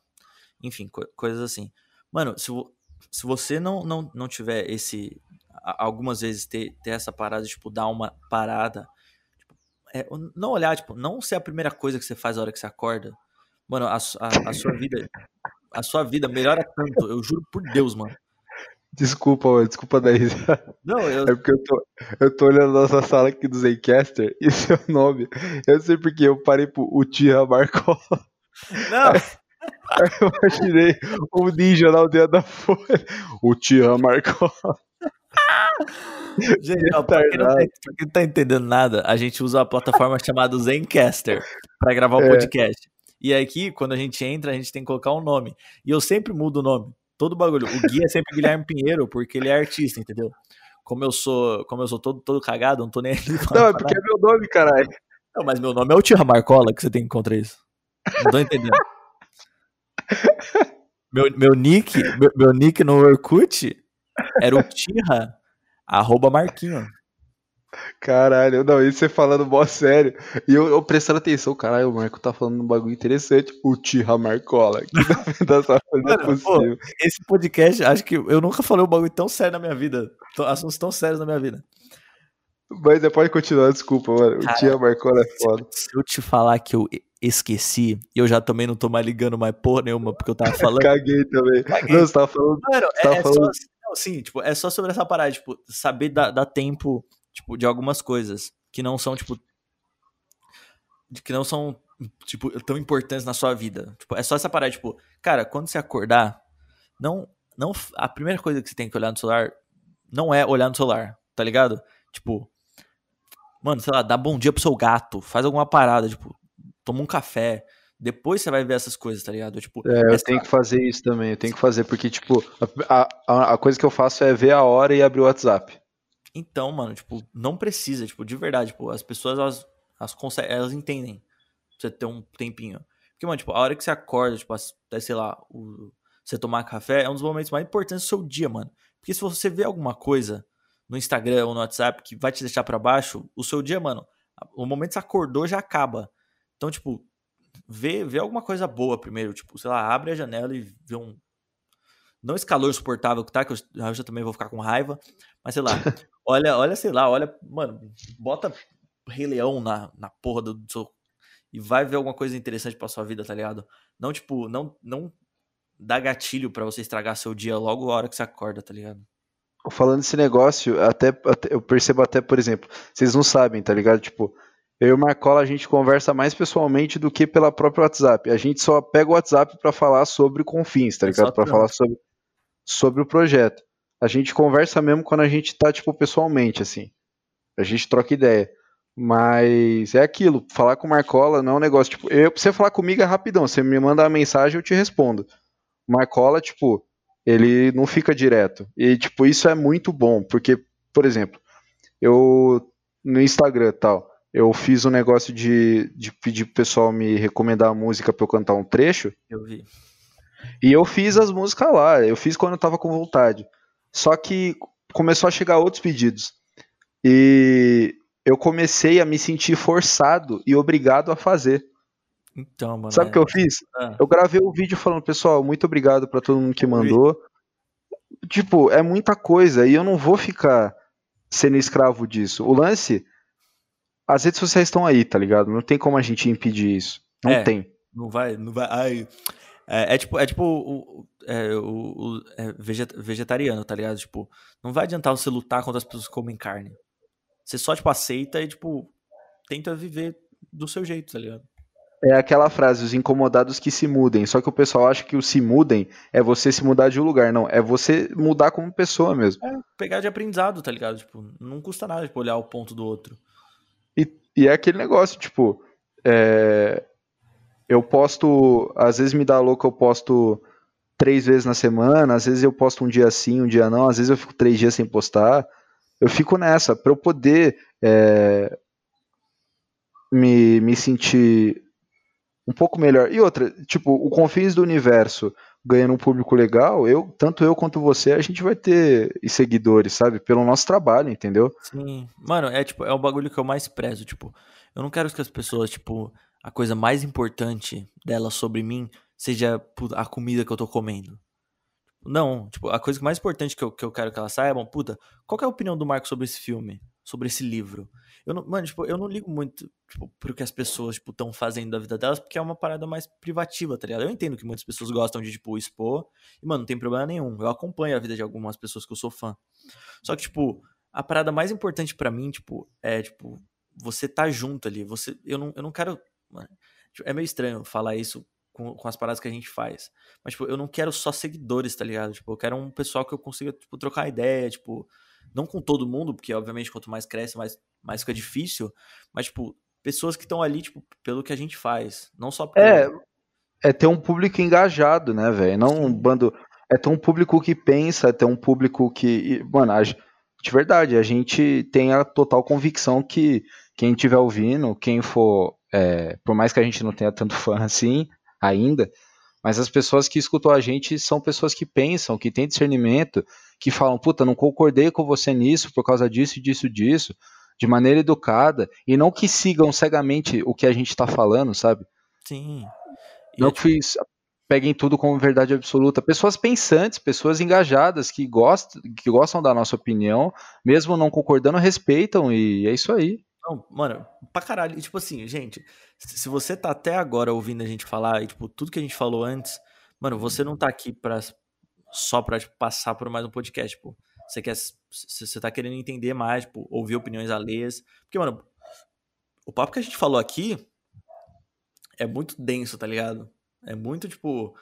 [SPEAKER 1] enfim, co coisas assim. Mano, se, se você não, não, não tiver esse. Algumas vezes ter, ter essa parada, tipo, dar uma parada. Tipo, é, não olhar, tipo, não ser a primeira coisa que você faz a hora que você acorda. Mano, a, a, a sua vida. A sua vida melhora tanto, eu juro por Deus, mano.
[SPEAKER 2] Desculpa, mano, desculpa da risada. Não, eu... É porque eu tô, eu tô olhando a nossa sala aqui do Zencaster e seu nome. Eu sei porque eu parei pro Uchiha Marcola.
[SPEAKER 1] Não!
[SPEAKER 2] Aí eu imaginei o ninja na aldeia da Folha. Uchiha Marcola.
[SPEAKER 1] Gente, ó, pra, quem não tá, quem não tá entendendo nada, a gente usa uma plataforma chamada Zencaster para gravar o é. podcast. E aqui, quando a gente entra, a gente tem que colocar um nome. E eu sempre mudo o nome. Todo bagulho. O guia é sempre Guilherme Pinheiro, porque ele é artista, entendeu? Como eu sou, como eu sou todo, todo cagado, não tô nem aí.
[SPEAKER 2] Não, é porque é meu nome, caralho.
[SPEAKER 1] Não, mas meu nome é o Tira Marcola, que você tem que encontrar isso. Não tô entendendo. meu, meu nick, meu, meu nick no Orkut era o Tira arroba Marquinho.
[SPEAKER 2] Caralho, não, isso você falando mó sério. E eu, eu prestando atenção, caralho, o Marco tá falando um bagulho interessante. O Tira Marcola. Que dessa
[SPEAKER 1] coisa Mano, possível. Pô, esse podcast, acho que eu nunca falei um bagulho tão sério na minha vida. Assuntos tão sérios na minha vida.
[SPEAKER 2] Mas pode continuar, desculpa, mano. O Tia Marcola é foda.
[SPEAKER 1] Se eu te falar que eu esqueci, e eu já também não tô mais ligando mais porra nenhuma, porque eu tava falando.
[SPEAKER 2] Caguei também. Caguei. Não, você tava falando.
[SPEAKER 1] Mano, é, tava é falando... só. Não, sim, tipo, é só sobre essa parada, tipo, saber dar, dar tempo tipo, de algumas coisas que não são, tipo, que não são, tipo, tão importantes na sua vida. Tipo, é só essa parada, tipo, cara, quando você acordar, não, não, a primeira coisa que você tem que olhar no celular não é olhar no celular, tá ligado? Tipo, mano, sei lá, dá bom dia pro seu gato, faz alguma parada, tipo, toma um café, depois você vai ver essas coisas, tá ligado? Tipo,
[SPEAKER 2] é, eu essa... tenho que fazer isso também, eu tenho que fazer, porque, tipo, a, a, a, coisa que eu faço é ver a hora e abrir o WhatsApp.
[SPEAKER 1] Então, mano, tipo, não precisa, tipo, de verdade, tipo, as pessoas, elas, elas, conseguem, elas entendem você ter um tempinho. Porque, mano, tipo, a hora que você acorda, tipo, até, sei lá, o, você tomar café, é um dos momentos mais importantes do seu dia, mano. Porque se você vê alguma coisa no Instagram ou no WhatsApp que vai te deixar para baixo, o seu dia, mano, o momento que você acordou já acaba. Então, tipo, vê, vê alguma coisa boa primeiro, tipo, sei lá, abre a janela e vê um, não esse calor insuportável que tá, que eu, eu já também vou ficar com raiva. Mas sei lá, olha, olha, sei lá, olha, mano, bota Rei Leão na, na porra do, do seu. E vai ver alguma coisa interessante pra sua vida, tá ligado? Não, tipo, não, não dá gatilho para você estragar seu dia logo a hora que você acorda, tá ligado?
[SPEAKER 2] Falando desse negócio, até, até, eu percebo até, por exemplo, vocês não sabem, tá ligado? Tipo, eu e o Marcola a gente conversa mais pessoalmente do que pela própria WhatsApp. A gente só pega o WhatsApp para falar sobre confins, tá ligado? Para falar sobre sobre o projeto. A gente conversa mesmo quando a gente tá, tipo, pessoalmente, assim. A gente troca ideia. Mas é aquilo, falar com o Marcola não é um negócio, tipo, eu, pra você falar comigo é rapidão, você me manda uma mensagem, eu te respondo. Marcola, tipo, ele não fica direto. E, tipo, isso é muito bom, porque, por exemplo, eu no Instagram tal, eu fiz um negócio de, de pedir pro pessoal me recomendar a música pra eu cantar um trecho.
[SPEAKER 1] Eu vi.
[SPEAKER 2] E eu fiz as músicas lá, eu fiz quando eu tava com vontade. Só que começou a chegar outros pedidos. E eu comecei a me sentir forçado e obrigado a fazer.
[SPEAKER 1] Então, mano.
[SPEAKER 2] Sabe o é... que eu fiz? Ah. Eu gravei o um vídeo falando, pessoal, muito obrigado para todo mundo que mandou. Tipo, é muita coisa e eu não vou ficar sendo escravo disso. O lance, as redes sociais estão aí, tá ligado? Não tem como a gente impedir isso. Não
[SPEAKER 1] é,
[SPEAKER 2] tem.
[SPEAKER 1] Não vai, não vai. Ai. É, é tipo, é tipo o, é, o, o é vegetariano, tá ligado? Tipo, não vai adiantar você lutar contra as pessoas que comem carne. Você só, tipo, aceita e, tipo, tenta viver do seu jeito, tá ligado?
[SPEAKER 2] É aquela frase, os incomodados que se mudem. Só que o pessoal acha que o se mudem é você se mudar de um lugar. Não, é você mudar como pessoa mesmo.
[SPEAKER 1] É, pegar de aprendizado, tá ligado? Tipo, não custa nada, tipo, olhar o ponto do outro.
[SPEAKER 2] E, e é aquele negócio, tipo, é, eu posto, às vezes me dá louco, eu posto três vezes na semana, às vezes eu posto um dia sim, um dia não, às vezes eu fico três dias sem postar. Eu fico nessa, para eu poder é, me, me sentir um pouco melhor. E outra, tipo, o Confins do Universo ganhando um público legal, eu, tanto eu quanto você, a gente vai ter seguidores, sabe? Pelo nosso trabalho, entendeu?
[SPEAKER 1] Sim. Mano, é tipo, é o bagulho que eu mais prezo, tipo, eu não quero que as pessoas, tipo, a coisa mais importante dela sobre mim seja a comida que eu tô comendo. Não, tipo, a coisa mais importante que eu, que eu quero que ela saibam, puta, qual é a opinião do Marco sobre esse filme? Sobre esse livro? Eu não, mano, tipo, eu não ligo muito, tipo, pro que as pessoas, tipo, estão fazendo da vida delas, porque é uma parada mais privativa, tá ligado? Eu entendo que muitas pessoas gostam de, tipo, expor, e, mano, não tem problema nenhum. Eu acompanho a vida de algumas pessoas que eu sou fã. Só que, tipo, a parada mais importante para mim, tipo, é, tipo, você tá junto ali. Você, eu não, eu não quero. Tipo, é meio estranho falar isso com, com as paradas que a gente faz. Mas, tipo, eu não quero só seguidores, tá ligado? Tipo, eu quero um pessoal que eu consiga, tipo, trocar ideia, tipo, não com todo mundo, porque obviamente quanto mais cresce, mais, mais fica difícil, mas, tipo, pessoas que estão ali, tipo, pelo que a gente faz. Não só porque...
[SPEAKER 2] É, é ter um público engajado, né, velho? Não um bando. É ter um público que pensa, é ter um público que. Mano, a, de verdade, a gente tem a total convicção que quem estiver ouvindo, quem for. É, por mais que a gente não tenha tanto fã assim ainda, mas as pessoas que escutam a gente são pessoas que pensam, que têm discernimento, que falam, puta, não concordei com você nisso por causa disso, disso, disso, de maneira educada, e não que sigam cegamente o que a gente está falando, sabe?
[SPEAKER 1] Sim.
[SPEAKER 2] E não que tipo... peguem tudo como verdade absoluta. Pessoas pensantes, pessoas engajadas, que gostam, que gostam da nossa opinião, mesmo não concordando, respeitam, e é isso aí.
[SPEAKER 1] Não, mano, pra caralho. tipo assim, gente, se você tá até agora ouvindo a gente falar, e, tipo, tudo que a gente falou antes, mano, você não tá aqui pra, só pra tipo, passar por mais um podcast, tipo. Você quer. Você tá querendo entender mais, tipo, ouvir opiniões alheias. Porque, mano, o papo que a gente falou aqui é muito denso, tá ligado? É muito, tipo.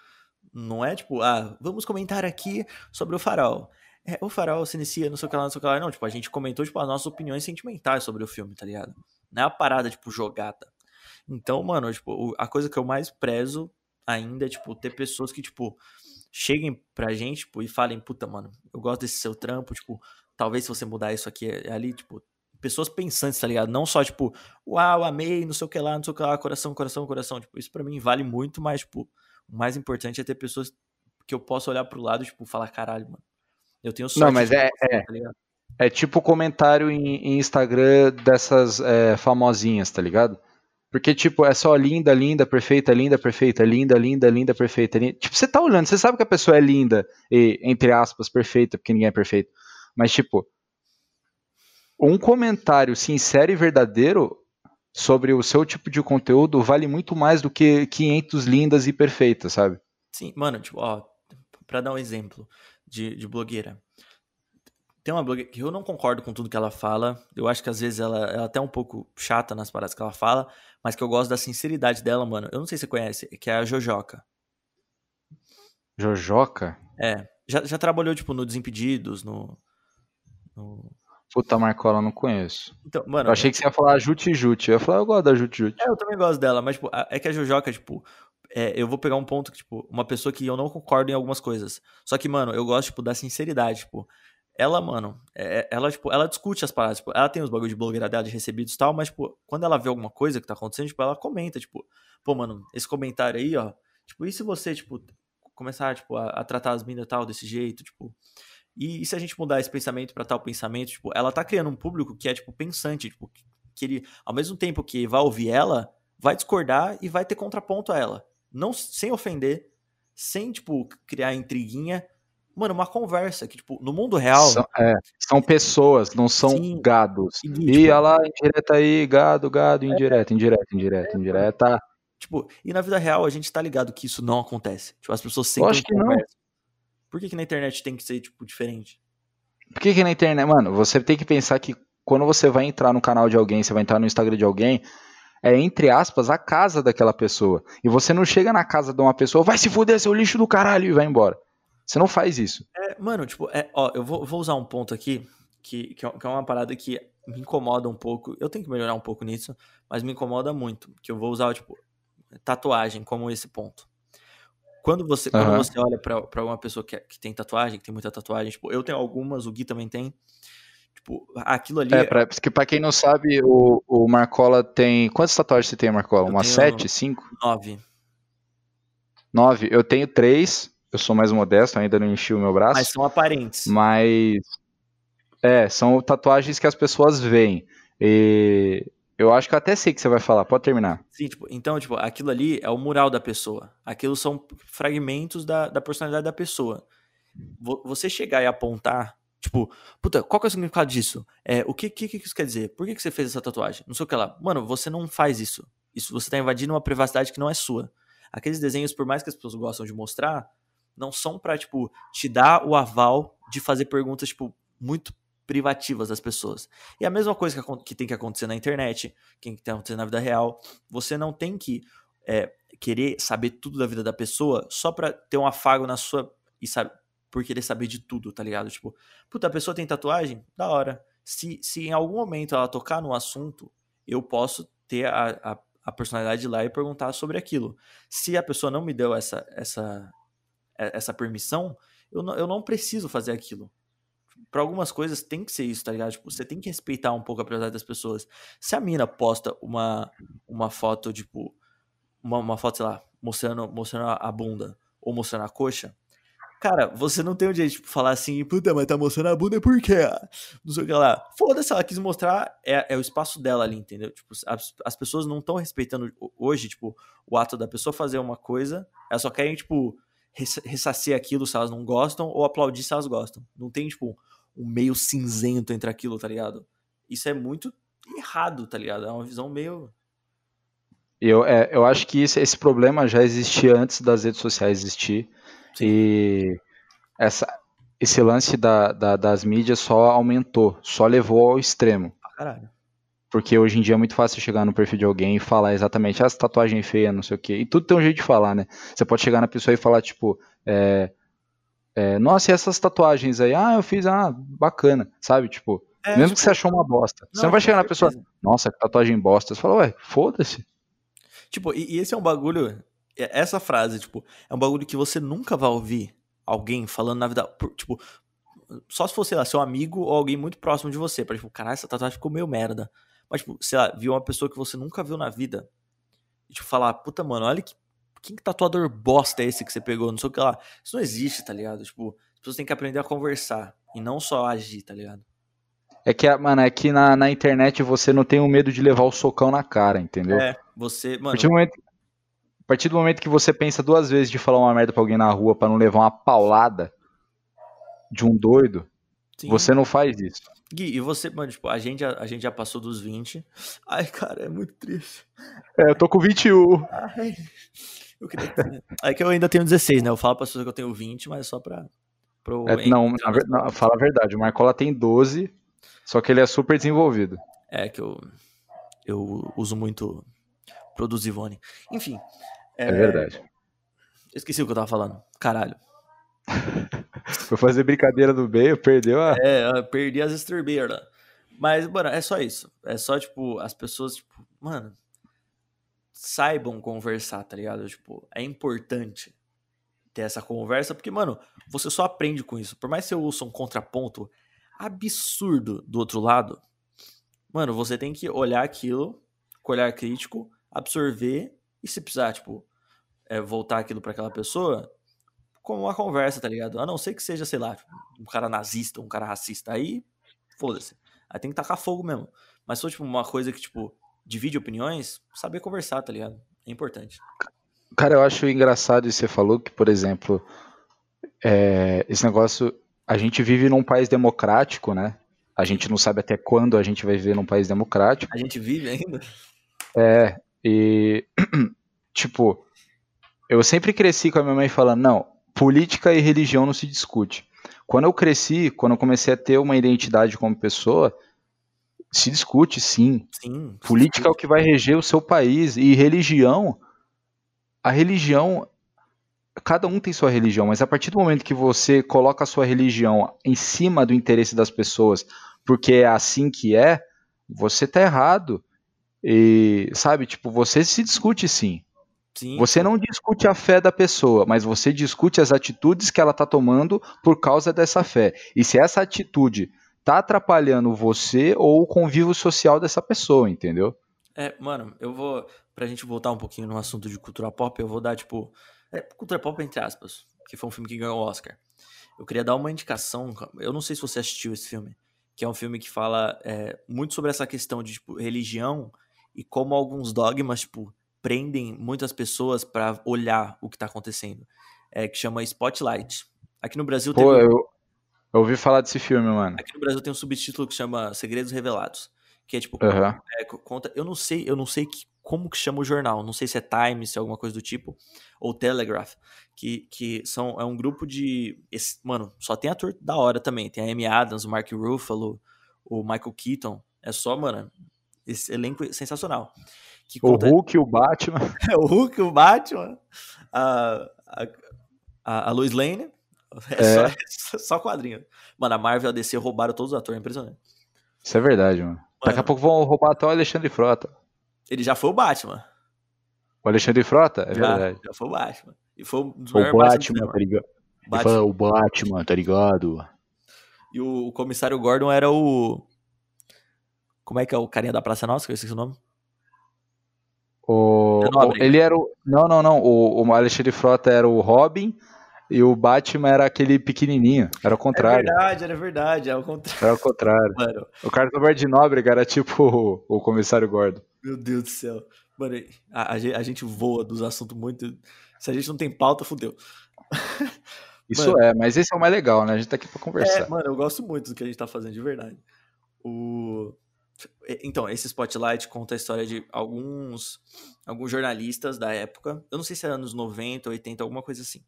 [SPEAKER 1] Não é tipo, ah, vamos comentar aqui sobre o farol. É, o farol se inicia, não sei o que lá, não sei o que lá. Não, tipo, a gente comentou, tipo, as nossas opiniões sentimentais sobre o filme, tá ligado? Não é a parada, tipo, jogada. Então, mano, tipo, a coisa que eu mais prezo ainda é, tipo, ter pessoas que, tipo, cheguem pra gente, tipo, e falem, puta, mano, eu gosto desse seu trampo, tipo, talvez se você mudar isso aqui é, ali, tipo, pessoas pensantes, tá ligado? Não só, tipo, uau, amei, não sei o que lá, não sei o que lá, coração, coração, coração. Tipo, isso pra mim vale muito, mas, tipo, o mais importante é ter pessoas que eu possa olhar pro lado, tipo, falar, caralho, mano. Eu tenho sorte.
[SPEAKER 2] Não, mas é, é, tá é tipo comentário em, em Instagram dessas é, famosinhas, tá ligado? Porque, tipo, é só linda, linda, perfeita, linda, perfeita, linda, linda, linda, perfeita. Linda. Tipo, você tá olhando, você sabe que a pessoa é linda, e, entre aspas, perfeita, porque ninguém é perfeito. Mas, tipo, um comentário sincero e verdadeiro sobre o seu tipo de conteúdo vale muito mais do que 500 lindas e perfeitas, sabe?
[SPEAKER 1] Sim, mano, tipo, ó, pra dar um exemplo de, de blogueira. Tem uma blogueira que eu não concordo com tudo que ela fala. Eu acho que às vezes ela, ela é até um pouco chata nas paradas que ela fala, mas que eu gosto da sinceridade dela, mano. Eu não sei se você conhece, que é a Jojoca.
[SPEAKER 2] Jojoca?
[SPEAKER 1] É. Já, já trabalhou, tipo, no Desimpedidos, no. no...
[SPEAKER 2] Puta, Marcola, não conheço.
[SPEAKER 1] Então, mano.
[SPEAKER 2] Eu achei que você ia falar Jute Jute. Eu ia falar, eu gosto da Jute Jute.
[SPEAKER 1] É, eu também gosto dela, mas, tipo, é que a Jojoca, tipo, é, eu vou pegar um ponto que, tipo, uma pessoa que eu não concordo em algumas coisas. Só que, mano, eu gosto, tipo, da sinceridade, tipo ela, mano, é, é, ela, tipo, ela discute as paradas, tipo, ela tem os bagulho de blogueira dela de recebidos e tal, mas, tipo, quando ela vê alguma coisa que tá acontecendo, tipo, ela comenta, tipo, pô, mano, esse comentário aí, ó, tipo, e se você, tipo, começar, tipo, a, a tratar as minas tal desse jeito, tipo, E, e se a gente mudar esse pensamento para tal pensamento, tipo, ela tá criando um público que é, tipo, pensante, tipo, que ele, ao mesmo tempo que vai ouvir ela, vai discordar e vai ter contraponto a ela. Não sem ofender, sem, tipo, criar intriguinha. Mano, uma conversa que, tipo, no mundo real.
[SPEAKER 2] São, é, são pessoas, não são sim, gados. E, tipo, e ela, indireta aí, gado, gado, indireta, é, indireta, indireta, é, indireta.
[SPEAKER 1] Tipo, e na vida real a gente tá ligado que isso não acontece. Tipo, as pessoas sempre
[SPEAKER 2] acho que conversam. Não.
[SPEAKER 1] Por que, que na internet tem que ser, tipo, diferente?
[SPEAKER 2] Por que, que na internet, mano, você tem que pensar que quando você vai entrar no canal de alguém, você vai entrar no Instagram de alguém, é, entre aspas, a casa daquela pessoa. E você não chega na casa de uma pessoa, vai se fuder, seu lixo do caralho, e vai embora. Você não faz isso.
[SPEAKER 1] É, mano, tipo, é, ó, eu vou, vou, usar um ponto aqui que, que é uma parada que me incomoda um pouco. Eu tenho que melhorar um pouco nisso, mas me incomoda muito. Que eu vou usar, tipo, tatuagem como esse ponto. Quando você, uhum. quando você olha pra, uma pessoa que, é, que tem tatuagem, que tem muita tatuagem, tipo, eu tenho algumas, o Gui também tem. Tipo, aquilo ali.
[SPEAKER 2] É, pra, porque pra quem não sabe, o, o Marcola tem. Quantas tatuagens você tem, Marcola? Umas sete, cinco?
[SPEAKER 1] Nove.
[SPEAKER 2] Nove. Eu tenho três. Eu sou mais modesto, ainda não enchi o meu braço.
[SPEAKER 1] Mas são aparentes.
[SPEAKER 2] Mas. É, são tatuagens que as pessoas veem. E eu acho que eu até sei que você vai falar. Pode terminar.
[SPEAKER 1] Sim, tipo, então, tipo, aquilo ali é o mural da pessoa. Aquilo são fragmentos da, da personalidade da pessoa. Você chegar e apontar Tipo, puta, qual que é o significado disso? É, o que, que, que isso quer dizer? Por que, que você fez essa tatuagem? Não sei o que lá. Mano, você não faz isso. Isso você tá invadindo uma privacidade que não é sua. Aqueles desenhos, por mais que as pessoas gostam de mostrar, não são pra, tipo, te dar o aval de fazer perguntas, tipo, muito privativas das pessoas. E a mesma coisa que, que tem que acontecer na internet, que tem que acontecer na vida real. Você não tem que é, querer saber tudo da vida da pessoa só pra ter um afago na sua. E sabe, por querer saber de tudo, tá ligado? Tipo, puta, a pessoa tem tatuagem? Da hora. Se, se em algum momento ela tocar no assunto, eu posso ter a, a, a personalidade lá e perguntar sobre aquilo. Se a pessoa não me deu essa, essa, essa permissão, eu não, eu não preciso fazer aquilo. Para algumas coisas tem que ser isso, tá ligado? Tipo, você tem que respeitar um pouco a privacidade das pessoas. Se a mina posta uma, uma foto, tipo, uma, uma foto, sei lá, mostrando, mostrando a bunda ou mostrando a coxa, Cara, você não tem o direito de falar assim, puta, mas tá mostrando a bunda por quê? Não sei o que lá. Foda-se, ela quis mostrar, é, é o espaço dela ali, entendeu? Tipo, as, as pessoas não estão respeitando hoje, tipo, o ato da pessoa fazer uma coisa, elas só querem, tipo, ressarcir aquilo se elas não gostam ou aplaudir se elas gostam. Não tem, tipo, um meio cinzento entre aquilo, tá ligado? Isso é muito errado, tá ligado? É uma visão meio.
[SPEAKER 2] Eu, é, eu acho que esse, esse problema já existia antes das redes sociais existir. E essa, esse lance da, da, das mídias só aumentou, só levou ao extremo.
[SPEAKER 1] Caralho.
[SPEAKER 2] Porque hoje em dia é muito fácil chegar no perfil de alguém e falar exatamente, ah, essa tatuagem é feia, não sei o quê. E tudo tem um jeito de falar, né? Você pode chegar na pessoa e falar, tipo, é, é, nossa, e essas tatuagens aí? Ah, eu fiz, ah, bacana, sabe? Tipo, é, mesmo tipo, que você achou uma bosta. Não, você não vai chegar na pessoa, nossa, que tatuagem bosta. Você fala, ué, foda-se.
[SPEAKER 1] Tipo, e, e, esse é um bagulho essa frase, tipo, é um bagulho que você nunca vai ouvir alguém falando na vida. Tipo, só se fosse, sei lá, seu amigo ou alguém muito próximo de você. Pra, tipo, caralho, essa tatuagem ficou meio merda. Mas, tipo, sei lá, viu uma pessoa que você nunca viu na vida. E, tipo, falar, puta, mano, olha que. Quem que tatuador bosta é esse que você pegou? Não sei o que lá. Isso não existe, tá ligado? Tipo, as pessoas têm que aprender a conversar. E não só agir, tá ligado?
[SPEAKER 2] É que, mano, é que na, na internet você não tem o medo de levar o socão na cara, entendeu?
[SPEAKER 1] É, você, mano.
[SPEAKER 2] A partir do momento, a partir do momento que você pensa duas vezes de falar uma merda pra alguém na rua para não levar uma paulada de um doido, Sim. você não faz isso.
[SPEAKER 1] Gui, e você, mano, tipo, a gente, a, a, gente já passou dos 20. Ai, cara, é muito triste.
[SPEAKER 2] É, eu tô com 21.
[SPEAKER 1] Ai, eu queria ter... É que eu ainda tenho 16, né? Eu falo pra pessoas que eu tenho 20, mas só pra.
[SPEAKER 2] Pro... É, não, na, não, fala a verdade, o Marcola tem 12, só que ele é super desenvolvido.
[SPEAKER 1] É, que eu, eu uso muito Produzivone. Enfim,
[SPEAKER 2] é, é verdade.
[SPEAKER 1] Esqueci o que eu tava falando. Caralho.
[SPEAKER 2] Foi fazer brincadeira do meio, perdeu a.
[SPEAKER 1] É, perdi as estribeiras. Mas, mano, é só isso. É só, tipo, as pessoas, tipo, mano, saibam conversar, tá ligado? Tipo, é importante ter essa conversa, porque, mano, você só aprende com isso. Por mais que você ouça um contraponto absurdo do outro lado, mano, você tem que olhar aquilo com olhar crítico, absorver e se precisar, tipo, é, voltar aquilo para aquela pessoa, como uma conversa, tá ligado? A não ser que seja, sei lá, um cara nazista, um cara racista. Aí, foda-se. Aí tem que tacar fogo mesmo. Mas se for, tipo, uma coisa que, tipo, divide opiniões, saber conversar, tá ligado? É importante.
[SPEAKER 2] Cara, eu acho engraçado isso que você falou, que, por exemplo, é, esse negócio. A gente vive num país democrático, né? A gente não sabe até quando a gente vai viver num país democrático.
[SPEAKER 1] A gente vive ainda?
[SPEAKER 2] É, e. tipo, eu sempre cresci com a minha mãe falando: não, política e religião não se discute. Quando eu cresci, quando eu comecei a ter uma identidade como pessoa, se discute sim. sim política sim. é o que vai reger o seu país e religião, a religião cada um tem sua religião, mas a partir do momento que você coloca a sua religião em cima do interesse das pessoas, porque é assim que é, você tá errado. E sabe, tipo, você se discute sim. Sim. Você não discute a fé da pessoa, mas você discute as atitudes que ela está tomando por causa dessa fé. E se essa atitude está atrapalhando você ou o convívio social dessa pessoa, entendeu?
[SPEAKER 1] É, mano, eu vou. Pra gente voltar um pouquinho no assunto de cultura pop, eu vou dar, tipo. É, cultura pop, entre aspas, que foi um filme que ganhou o Oscar. Eu queria dar uma indicação. Eu não sei se você assistiu esse filme, que é um filme que fala é, muito sobre essa questão de tipo, religião e como alguns dogmas, tipo, prendem muitas pessoas para olhar o que está acontecendo. É, que chama Spotlight. Aqui no Brasil
[SPEAKER 2] Pô, tem. Eu, eu ouvi falar desse filme, mano.
[SPEAKER 1] Aqui no Brasil tem um subtítulo que chama Segredos Revelados. Que é tipo, uhum. é, conta. Eu não sei, eu não sei que, como que chama o jornal. Não sei se é Times, se é alguma coisa do tipo, ou Telegraph. Que, que são, é um grupo de. Esse, mano, só tem ator da hora também. Tem a Amy Adams, o Mark Ruffalo, o Michael Keaton. É só, mano, esse elenco sensacional.
[SPEAKER 2] Que o Hulk o Batman.
[SPEAKER 1] É, o Hulk, o Batman, a, a, a Lois Lane. É, é. Só, só, quadrinho. Mano, a Marvel e a DC roubaram todos os atores, é impressionante.
[SPEAKER 2] Isso é verdade, mano. mano. Daqui a pouco vão roubar até o Alexandre Frota.
[SPEAKER 1] Ele já foi o Batman.
[SPEAKER 2] O Alexandre Frota? É
[SPEAKER 1] já,
[SPEAKER 2] verdade.
[SPEAKER 1] Já foi o Batman. E foi um
[SPEAKER 2] dos o Batman, tá ligado? Batman. o Batman, tá ligado?
[SPEAKER 1] E o, o comissário Gordon era o. Como é que é o carinha da Praça Nossa? Que eu esqueci o nome.
[SPEAKER 2] O, o, ele era o. Não, não, não. O, o Alexandre Frota era o Robin e o Batman era aquele pequenininho. Era o contrário.
[SPEAKER 1] É verdade, era verdade. Era o contrário.
[SPEAKER 2] Era o contrário. Mano. O Carlos de Nóbrega era tipo o, o comissário Gordo.
[SPEAKER 1] Meu Deus do céu. Mano, a, a, gente voa dos assuntos muito. Se a gente não tem pauta, fudeu.
[SPEAKER 2] Isso mano, é, mas esse é o mais legal, né? A gente tá aqui pra conversar. É,
[SPEAKER 1] mano, eu gosto muito do que a gente tá fazendo, de verdade. O. Então, esse Spotlight conta a história de alguns, alguns jornalistas da época, eu não sei se é anos 90, 80, alguma coisa assim,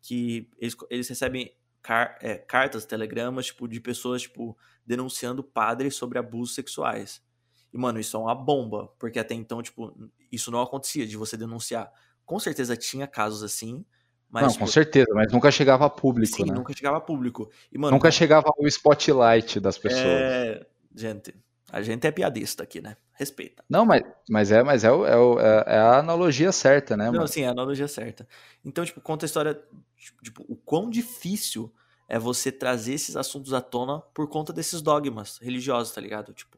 [SPEAKER 1] que eles, eles recebem car, é, cartas, telegramas, tipo, de pessoas, tipo, denunciando padres sobre abusos sexuais. E, mano, isso é uma bomba, porque até então, tipo, isso não acontecia de você denunciar. Com certeza tinha casos assim, mas,
[SPEAKER 2] não,
[SPEAKER 1] tipo,
[SPEAKER 2] com certeza, mas nunca chegava a público,
[SPEAKER 1] sim,
[SPEAKER 2] né?
[SPEAKER 1] nunca chegava a público. E, mano,
[SPEAKER 2] nunca chegava o spotlight das pessoas.
[SPEAKER 1] É, gente, a gente é piadista aqui, né? Respeita.
[SPEAKER 2] Não, mas, mas é, mas é, o, é, o, é, é a analogia certa, né?
[SPEAKER 1] Não, sim, é a analogia certa. Então, tipo, conta a história, tipo, o quão difícil é você trazer esses assuntos à tona por conta desses dogmas religiosos, tá ligado? Tipo,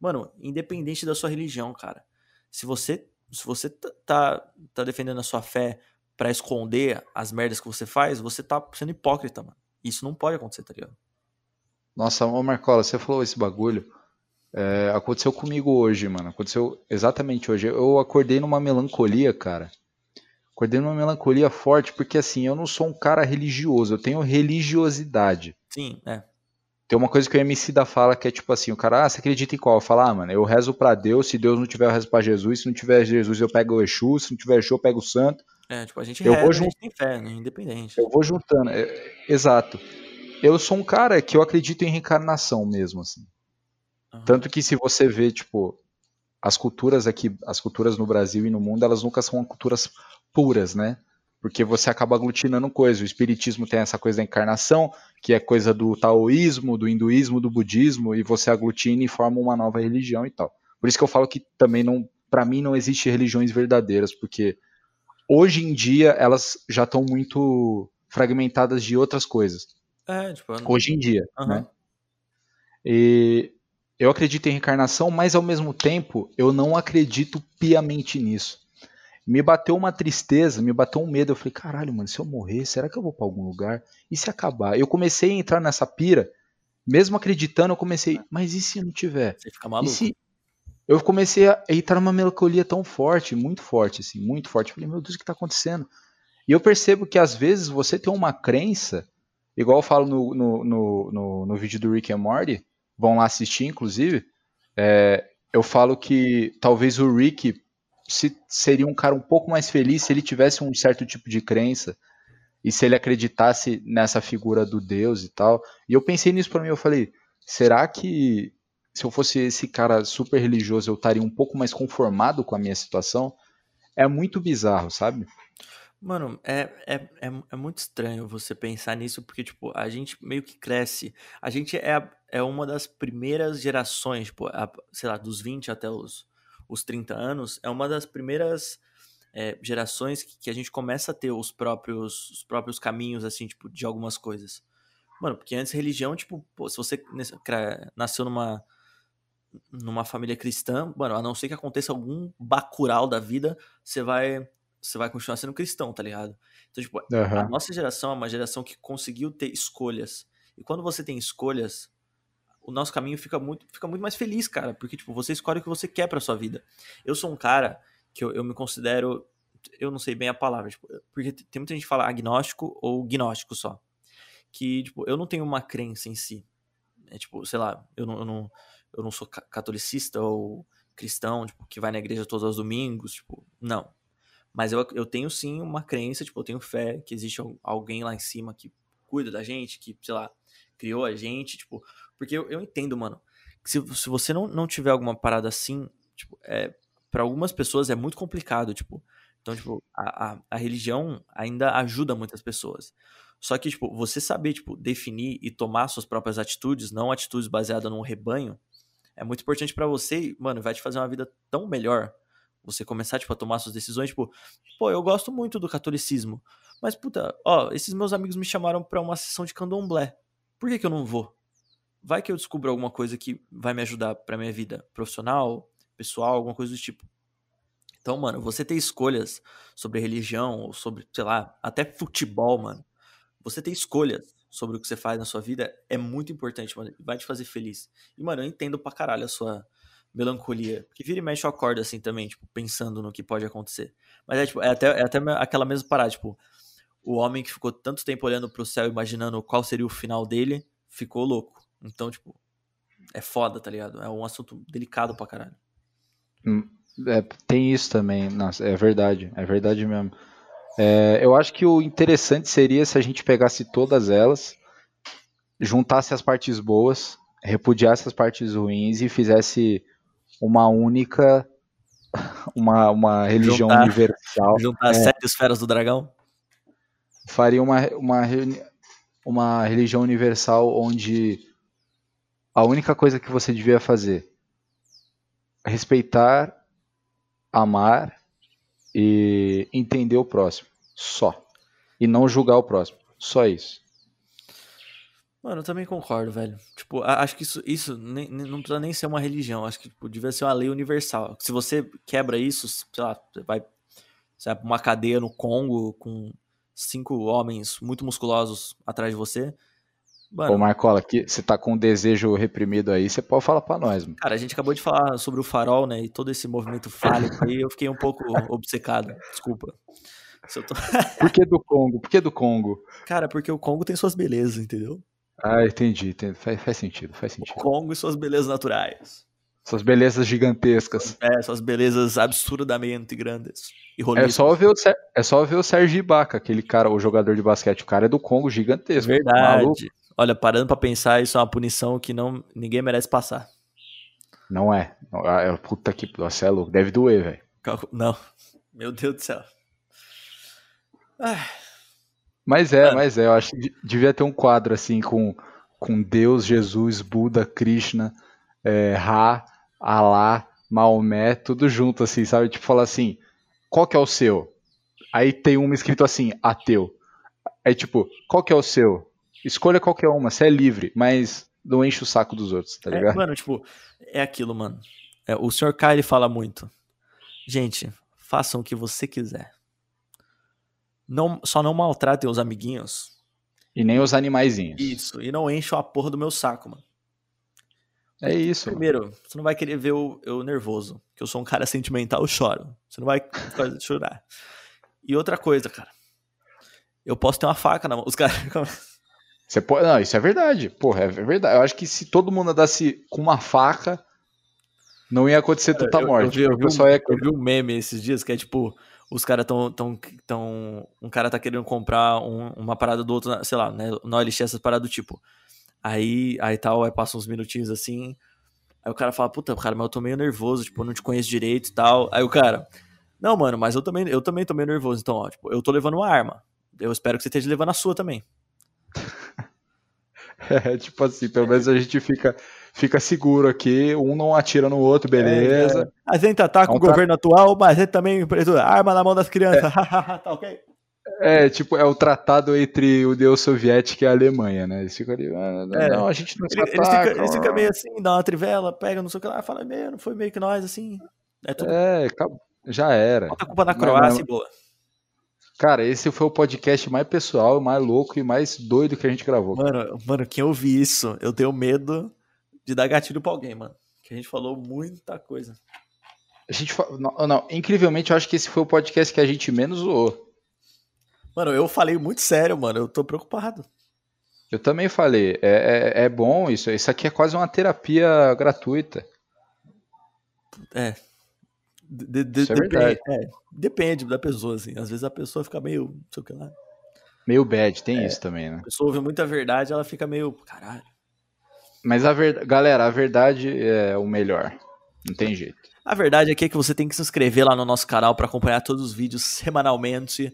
[SPEAKER 1] mano, independente da sua religião, cara. Se você, se você tá, tá defendendo a sua fé para esconder as merdas que você faz, você tá sendo hipócrita, mano. Isso não pode acontecer, tá ligado?
[SPEAKER 2] Nossa, ô Marcola, você falou esse bagulho. É, aconteceu comigo hoje, mano. Aconteceu exatamente hoje. Eu acordei numa melancolia, cara. Acordei numa melancolia forte, porque assim, eu não sou um cara religioso, eu tenho religiosidade.
[SPEAKER 1] Sim, é.
[SPEAKER 2] Tem uma coisa que o MC da fala que é tipo assim, o cara, ah, você acredita em qual? Eu falo, ah, mano, eu rezo pra Deus, se Deus não tiver, eu rezo pra Jesus, se não tiver Jesus, eu pego o Exu, se não tiver Exu, eu pego o Santo.
[SPEAKER 1] É, tipo, a gente eu reza, vou a gente tem fé, né? Independente.
[SPEAKER 2] Eu vou juntando, é, exato. Eu sou um cara que eu acredito em reencarnação mesmo, assim. Uhum. Tanto que se você vê, tipo, as culturas aqui, as culturas no Brasil e no mundo, elas nunca são culturas puras, né? Porque você acaba aglutinando coisas. O espiritismo tem essa coisa da encarnação, que é coisa do taoísmo, do hinduísmo, do budismo, e você aglutina e forma uma nova religião e tal. Por isso que eu falo que também não, para mim não existe religiões verdadeiras, porque hoje em dia elas já estão muito fragmentadas de outras coisas.
[SPEAKER 1] É, tipo, não...
[SPEAKER 2] hoje em dia, uhum. né? E eu acredito em reencarnação, mas ao mesmo tempo eu não acredito piamente nisso. Me bateu uma tristeza, me bateu um medo. Eu falei, caralho, mano, se eu morrer, será que eu vou para algum lugar? E se acabar? Eu comecei a entrar nessa pira, mesmo acreditando, eu comecei, mas e se não tiver?
[SPEAKER 1] Você fica maluco.
[SPEAKER 2] E se... Eu comecei a entrar numa melancolia tão forte, muito forte, assim, muito forte. Eu falei, meu Deus, o que tá acontecendo? E eu percebo que às vezes você tem uma crença, igual eu falo no, no, no, no, no vídeo do Rick and Morty, vão lá assistir, inclusive, é, eu falo que talvez o Rick se, seria um cara um pouco mais feliz se ele tivesse um certo tipo de crença e se ele acreditasse nessa figura do Deus e tal. E eu pensei nisso para mim, eu falei, será que se eu fosse esse cara super religioso eu estaria um pouco mais conformado com a minha situação? É muito bizarro, sabe?
[SPEAKER 1] Mano, é, é, é, é, muito estranho você pensar nisso, porque, tipo, a gente meio que cresce. A gente é, é uma das primeiras gerações, tipo, a, sei lá, dos 20 até os, os 30 anos, é uma das primeiras é, gerações que, que, a gente começa a ter os próprios, os próprios caminhos, assim, tipo, de algumas coisas. Mano, porque antes religião, tipo, pô, se você nasceu numa, numa família cristã, mano, a não ser que aconteça algum bacural da vida, você vai você vai continuar sendo cristão, tá ligado? Então, tipo, uhum. a nossa geração é uma geração que conseguiu ter escolhas. E quando você tem escolhas, o nosso caminho fica muito, fica muito mais feliz, cara. Porque, tipo, você escolhe o que você quer pra sua vida. Eu sou um cara que eu, eu me considero. Eu não sei bem a palavra, tipo, porque tem muita gente que fala agnóstico ou gnóstico só. Que, tipo, eu não tenho uma crença em si. É tipo, sei lá, eu não, eu não, eu não sou catolicista ou cristão, tipo, que vai na igreja todos os domingos, tipo, não. Mas eu, eu tenho sim uma crença, tipo, eu tenho fé que existe alguém lá em cima que cuida da gente, que, sei lá, criou a gente, tipo, porque eu, eu entendo, mano, que se, se você não, não tiver alguma parada assim, tipo, é, para algumas pessoas é muito complicado, tipo, então, tipo, a, a, a, religião ainda ajuda muitas pessoas. Só que, tipo, você saber, tipo, definir e tomar suas próprias atitudes, não atitudes baseadas num rebanho, é muito importante para você e, mano, vai te fazer uma vida tão melhor você começar, tipo, a tomar suas decisões, tipo, pô, eu gosto muito do catolicismo, mas, puta, ó, esses meus amigos me chamaram pra uma sessão de candomblé. Por que que eu não vou? Vai que eu descubro alguma coisa que vai me ajudar pra minha vida profissional, pessoal, alguma coisa do tipo. Então, mano, você ter escolhas sobre religião, ou sobre, sei lá, até futebol, mano. Você ter escolhas sobre o que você faz na sua vida é muito importante, mano. Vai te fazer feliz. E, mano, eu entendo pra caralho a sua, melancolia. Porque vira e mexe eu acordo assim também, tipo, pensando no que pode acontecer. Mas é, tipo, é até, é até aquela mesma parada, tipo, o homem que ficou tanto tempo olhando pro céu, imaginando qual seria o final dele, ficou louco. Então, tipo, é foda, tá ligado? É um assunto delicado pra caralho.
[SPEAKER 2] Hum, é, tem isso também, nossa, é verdade, é verdade mesmo. É, eu acho que o interessante seria se a gente pegasse todas elas, juntasse as partes boas, repudiasse as partes ruins e fizesse uma única, uma, uma religião juntar, universal.
[SPEAKER 1] Juntar é, sete esferas do dragão?
[SPEAKER 2] Faria uma, uma, uma religião universal onde a única coisa que você devia fazer é respeitar, amar e entender o próximo. Só. E não julgar o próximo. Só isso.
[SPEAKER 1] Mano, eu também concordo, velho. Tipo, acho que isso, isso nem, não precisa nem ser uma religião. Acho que tipo, devia ser uma lei universal. Se você quebra isso, sei lá, você vai, você vai pra uma cadeia no Congo com cinco homens muito musculosos atrás de você.
[SPEAKER 2] Mano, Ô, Marcola, aqui, você tá com um desejo reprimido aí, você pode falar pra nós, mano.
[SPEAKER 1] Cara, a gente acabou de falar sobre o farol, né? E todo esse movimento fálico aí, eu fiquei um pouco obcecado. Desculpa.
[SPEAKER 2] Tô... Por que do Congo? Por que do Congo?
[SPEAKER 1] Cara, porque o Congo tem suas belezas, entendeu?
[SPEAKER 2] Ah, entendi. entendi. Faz, faz sentido, faz sentido. O
[SPEAKER 1] Congo e suas belezas naturais.
[SPEAKER 2] Suas belezas gigantescas.
[SPEAKER 1] É, suas belezas absurdamente grandes.
[SPEAKER 2] E é só ver o é só ver o Sérgio Ibaka, aquele cara, o jogador de basquete. O cara é do Congo gigantesco.
[SPEAKER 1] Verdade. Maluco. Olha, parando para pensar, isso é uma punição que não ninguém merece passar.
[SPEAKER 2] Não é. Ah, é puta que. Você é louco. Deve doer, velho.
[SPEAKER 1] Não. Meu Deus do céu.
[SPEAKER 2] Ah. Mas é, mas é, eu acho que devia ter um quadro assim com, com Deus, Jesus, Buda, Krishna, é, Ra, Alá, Maomé, tudo junto assim, sabe? Tipo, falar assim, qual que é o seu? Aí tem uma escrito assim, ateu. Aí tipo, qual que é o seu? Escolha qualquer uma, você é livre, mas não enche o saco dos outros, tá é, ligado?
[SPEAKER 1] É, mano, tipo, é aquilo, mano. É, o Sr. K, ele fala muito. Gente, façam o que você quiser. Não, só não maltratem os amiguinhos.
[SPEAKER 2] E nem os animaizinhos.
[SPEAKER 1] Isso, e não encham a porra do meu saco, mano.
[SPEAKER 2] É isso.
[SPEAKER 1] Primeiro, você não vai querer ver eu, eu nervoso, que eu sou um cara sentimental, eu choro. Você não vai chorar. E outra coisa, cara. Eu posso ter uma faca na mão. Os caras
[SPEAKER 2] Você pode, não, isso é verdade. Porra, é verdade. Eu acho que se todo mundo andasse com uma faca, não ia acontecer tanta
[SPEAKER 1] eu,
[SPEAKER 2] morte.
[SPEAKER 1] Eu, vi, eu, vi um, ia... eu vi um meme esses dias que é tipo, os caras tão, tão, tão. Um cara tá querendo comprar um, uma parada do outro, sei lá, né? No OLX, essas paradas do tipo. Aí, aí tal, aí passa uns minutinhos assim. Aí o cara fala, puta, cara, mas eu tô meio nervoso, tipo, eu não te conheço direito e tal. Aí o cara, não, mano, mas eu também, eu também tô meio nervoso, então, ó, tipo, eu tô levando uma arma. Eu espero que você esteja levando a sua também.
[SPEAKER 2] É, tipo assim, pelo menos a gente fica, fica seguro aqui, um não atira no outro, beleza. É, é.
[SPEAKER 1] A gente ataca é um o governo atual, mas a gente também arma na mão das crianças. É. tá ok?
[SPEAKER 2] É, tipo, é o tratado entre o Deus soviético e a Alemanha, né? Eles ficam ali, ah, não, é. não, a gente não se
[SPEAKER 1] eles, ataca. Eles ficam, fica meio assim, dá uma trivela, pega, não sei o que lá, fala, não foi meio que nós, assim.
[SPEAKER 2] É, tudo... é já era.
[SPEAKER 1] Bota a culpa na Croácia e boa.
[SPEAKER 2] Cara, esse foi o podcast mais pessoal, mais louco e mais doido que a gente gravou.
[SPEAKER 1] Mano, mano, quem ouvir isso, eu tenho medo de dar gatilho pra alguém, mano. Que a gente falou muita coisa.
[SPEAKER 2] A gente não, não, incrivelmente eu acho que esse foi o podcast que a gente menos zoou.
[SPEAKER 1] Mano, eu falei muito sério, mano. Eu tô preocupado.
[SPEAKER 2] Eu também falei. É, é, é bom isso. Isso aqui é quase uma terapia gratuita.
[SPEAKER 1] É, de, de, Isso é depende, verdade. É, depende da pessoa, assim. Às vezes a pessoa fica meio. Não sei o que lá.
[SPEAKER 2] Meio bad, tem é, isso também, né?
[SPEAKER 1] A pessoa ouve muita verdade, ela fica meio. Caralho.
[SPEAKER 2] Mas a verdade. Galera, a verdade é o melhor. Não tem jeito.
[SPEAKER 1] A verdade aqui é que você tem que se inscrever lá no nosso canal para acompanhar todos os vídeos semanalmente.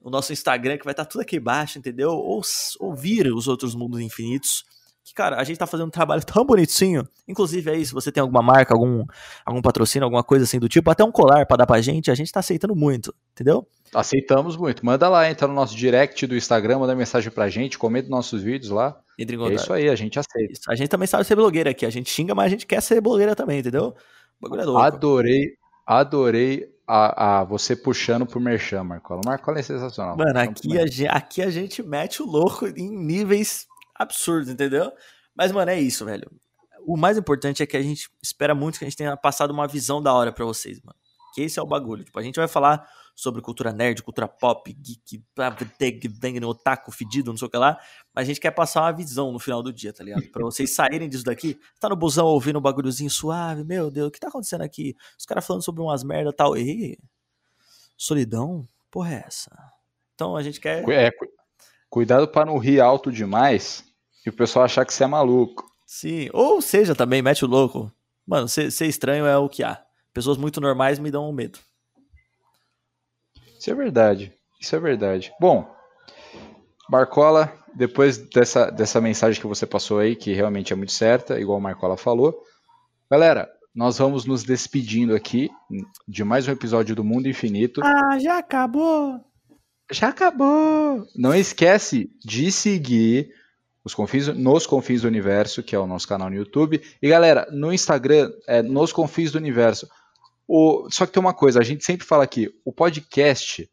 [SPEAKER 1] O nosso Instagram, que vai estar tudo aqui embaixo, entendeu? Ou ouvir os outros mundos infinitos que, cara, a gente tá fazendo um trabalho tão bonitinho. Inclusive aí, se você tem alguma marca, algum, algum patrocínio, alguma coisa assim do tipo, até um colar para dar pra gente, a gente tá aceitando muito, entendeu?
[SPEAKER 2] Aceitamos muito. Manda lá, entra no nosso direct do Instagram, manda mensagem pra gente, comenta nossos vídeos lá. É isso aí, a gente aceita. Isso.
[SPEAKER 1] A gente também sabe ser blogueira aqui. A gente xinga, mas a gente quer ser blogueira também, entendeu?
[SPEAKER 2] bagulho é louco. Adorei, adorei a, a, você puxando pro Merchan, Marcola. O Marcola é sensacional.
[SPEAKER 1] Mano, aqui a, aqui a gente mete o louco em níveis absurdo, entendeu? Mas, mano, é isso, velho. O mais importante é que a gente espera muito que a gente tenha passado uma visão da hora para vocês, mano. Que esse é o bagulho. Tipo, a gente vai falar sobre cultura nerd, cultura pop, geek, otaku, fedido, não sei o que lá. Mas a gente quer passar uma visão no final do dia, tá ligado? Pra vocês saírem disso daqui. Tá no busão ouvindo um bagulhozinho suave. Meu Deus, o que tá acontecendo aqui? Os caras falando sobre umas merda tal. E solidão? Porra, é essa? Então a gente quer.
[SPEAKER 2] É, cuidado para não rir alto demais e o pessoal achar que você é maluco.
[SPEAKER 1] Sim, ou seja, também mete o louco. Mano, ser, ser estranho é o que há. Pessoas muito normais me dão medo.
[SPEAKER 2] Isso é verdade. Isso é verdade. Bom, Marcola, depois dessa, dessa mensagem que você passou aí, que realmente é muito certa, igual o Marcola falou. Galera, nós vamos nos despedindo aqui de mais um episódio do Mundo Infinito.
[SPEAKER 1] Ah, já acabou!
[SPEAKER 2] Já acabou! Não esquece de seguir os confins, nos Confins do Universo, que é o nosso canal no YouTube. E galera, no Instagram é Nos Confins do Universo. O, só que tem uma coisa, a gente sempre fala aqui, o podcast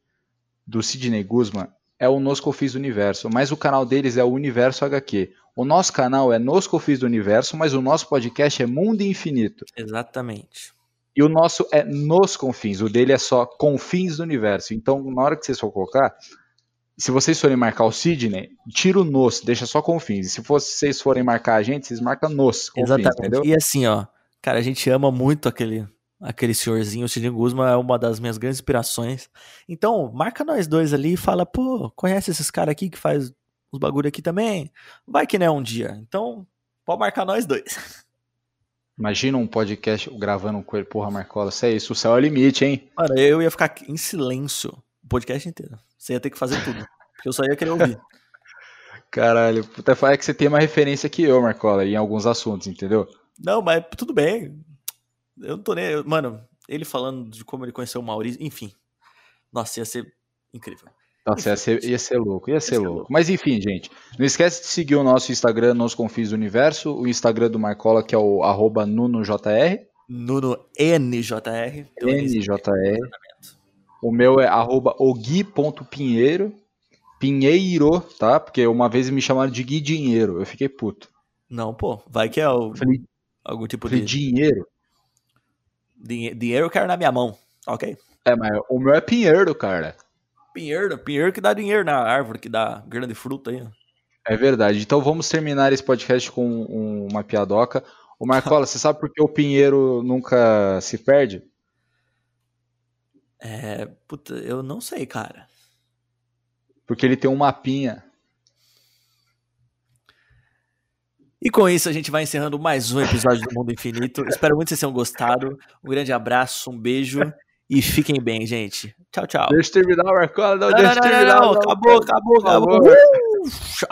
[SPEAKER 2] do Sidney Guzman é o Nos Confins do Universo, mas o canal deles é o Universo HQ. O nosso canal é Nos Confins do Universo, mas o nosso podcast é Mundo Infinito.
[SPEAKER 1] Exatamente.
[SPEAKER 2] E o nosso é Nos Confins, o dele é só Confins do Universo. Então, na hora que vocês for colocar, se vocês forem marcar o Sidney, tira o nos, deixa só com fins. E se vocês forem marcar a gente, vocês marcam nos. Com Exatamente. Fins, entendeu?
[SPEAKER 1] E assim, ó, cara, a gente ama muito aquele, aquele senhorzinho. O Sidney Guzman é uma das minhas grandes inspirações. Então, marca nós dois ali e fala, pô, conhece esses caras aqui que faz os bagulho aqui também? Vai que não é um dia. Então, pode marcar nós dois.
[SPEAKER 2] Imagina um podcast gravando com ele, porra, Marcola, isso é isso, o céu é o limite, hein?
[SPEAKER 1] Mano, eu ia ficar em silêncio o podcast inteiro. Você ia ter que fazer tudo. Porque eu só ia querer ouvir.
[SPEAKER 2] Caralho, puta, é que você tem uma referência que eu, Marcola, em alguns assuntos, entendeu?
[SPEAKER 1] Não, mas tudo bem. Eu não tô nem. Mano, ele falando de como ele conheceu o Maurício, enfim. Nossa, ia ser incrível.
[SPEAKER 2] Nossa, ia ser, ia ser louco, ia, ia ser, louco. louco. Mas enfim, gente, não esquece de seguir o nosso Instagram, Nos Confins do Universo, o Instagram do Marcola, que é o arroba NunoJR.
[SPEAKER 1] NunoNJR.
[SPEAKER 2] NJR. O meu é arroba ogui.pinheiro. Pinheiro, tá? Porque uma vez me chamaram de Gui Dinheiro. Eu fiquei puto.
[SPEAKER 1] Não, pô. Vai que é o,
[SPEAKER 2] Falei,
[SPEAKER 1] algum tipo
[SPEAKER 2] falei
[SPEAKER 1] de.
[SPEAKER 2] dinheiro.
[SPEAKER 1] Dinhe- Dinheiro eu quero na minha mão. Ok.
[SPEAKER 2] É, mas o meu é Pinheiro, cara.
[SPEAKER 1] Pinheiro, pinheiro que dá dinheiro na árvore, que dá grande fruta aí.
[SPEAKER 2] É verdade. Então vamos terminar esse podcast com um- uma piadoca. O Marcola, você sabe por que o Pinheiro nunca se perde?
[SPEAKER 1] É. Puta, eu não sei, cara.
[SPEAKER 2] Porque ele tem um mapinha.
[SPEAKER 1] E com isso a gente vai encerrando mais um episódio do Mundo Infinito. Espero muito que vocês tenham gostado. Um grande abraço, um beijo e fiquem bem, gente. Tchau, tchau.
[SPEAKER 2] Deixa eu terminar, Marcola. Não,
[SPEAKER 1] Não,
[SPEAKER 2] deixa
[SPEAKER 1] não,
[SPEAKER 2] eu
[SPEAKER 1] não,
[SPEAKER 2] terminar.
[SPEAKER 1] não,
[SPEAKER 2] não.
[SPEAKER 1] acabou, acabou,
[SPEAKER 2] favor.
[SPEAKER 1] acabou. Uh!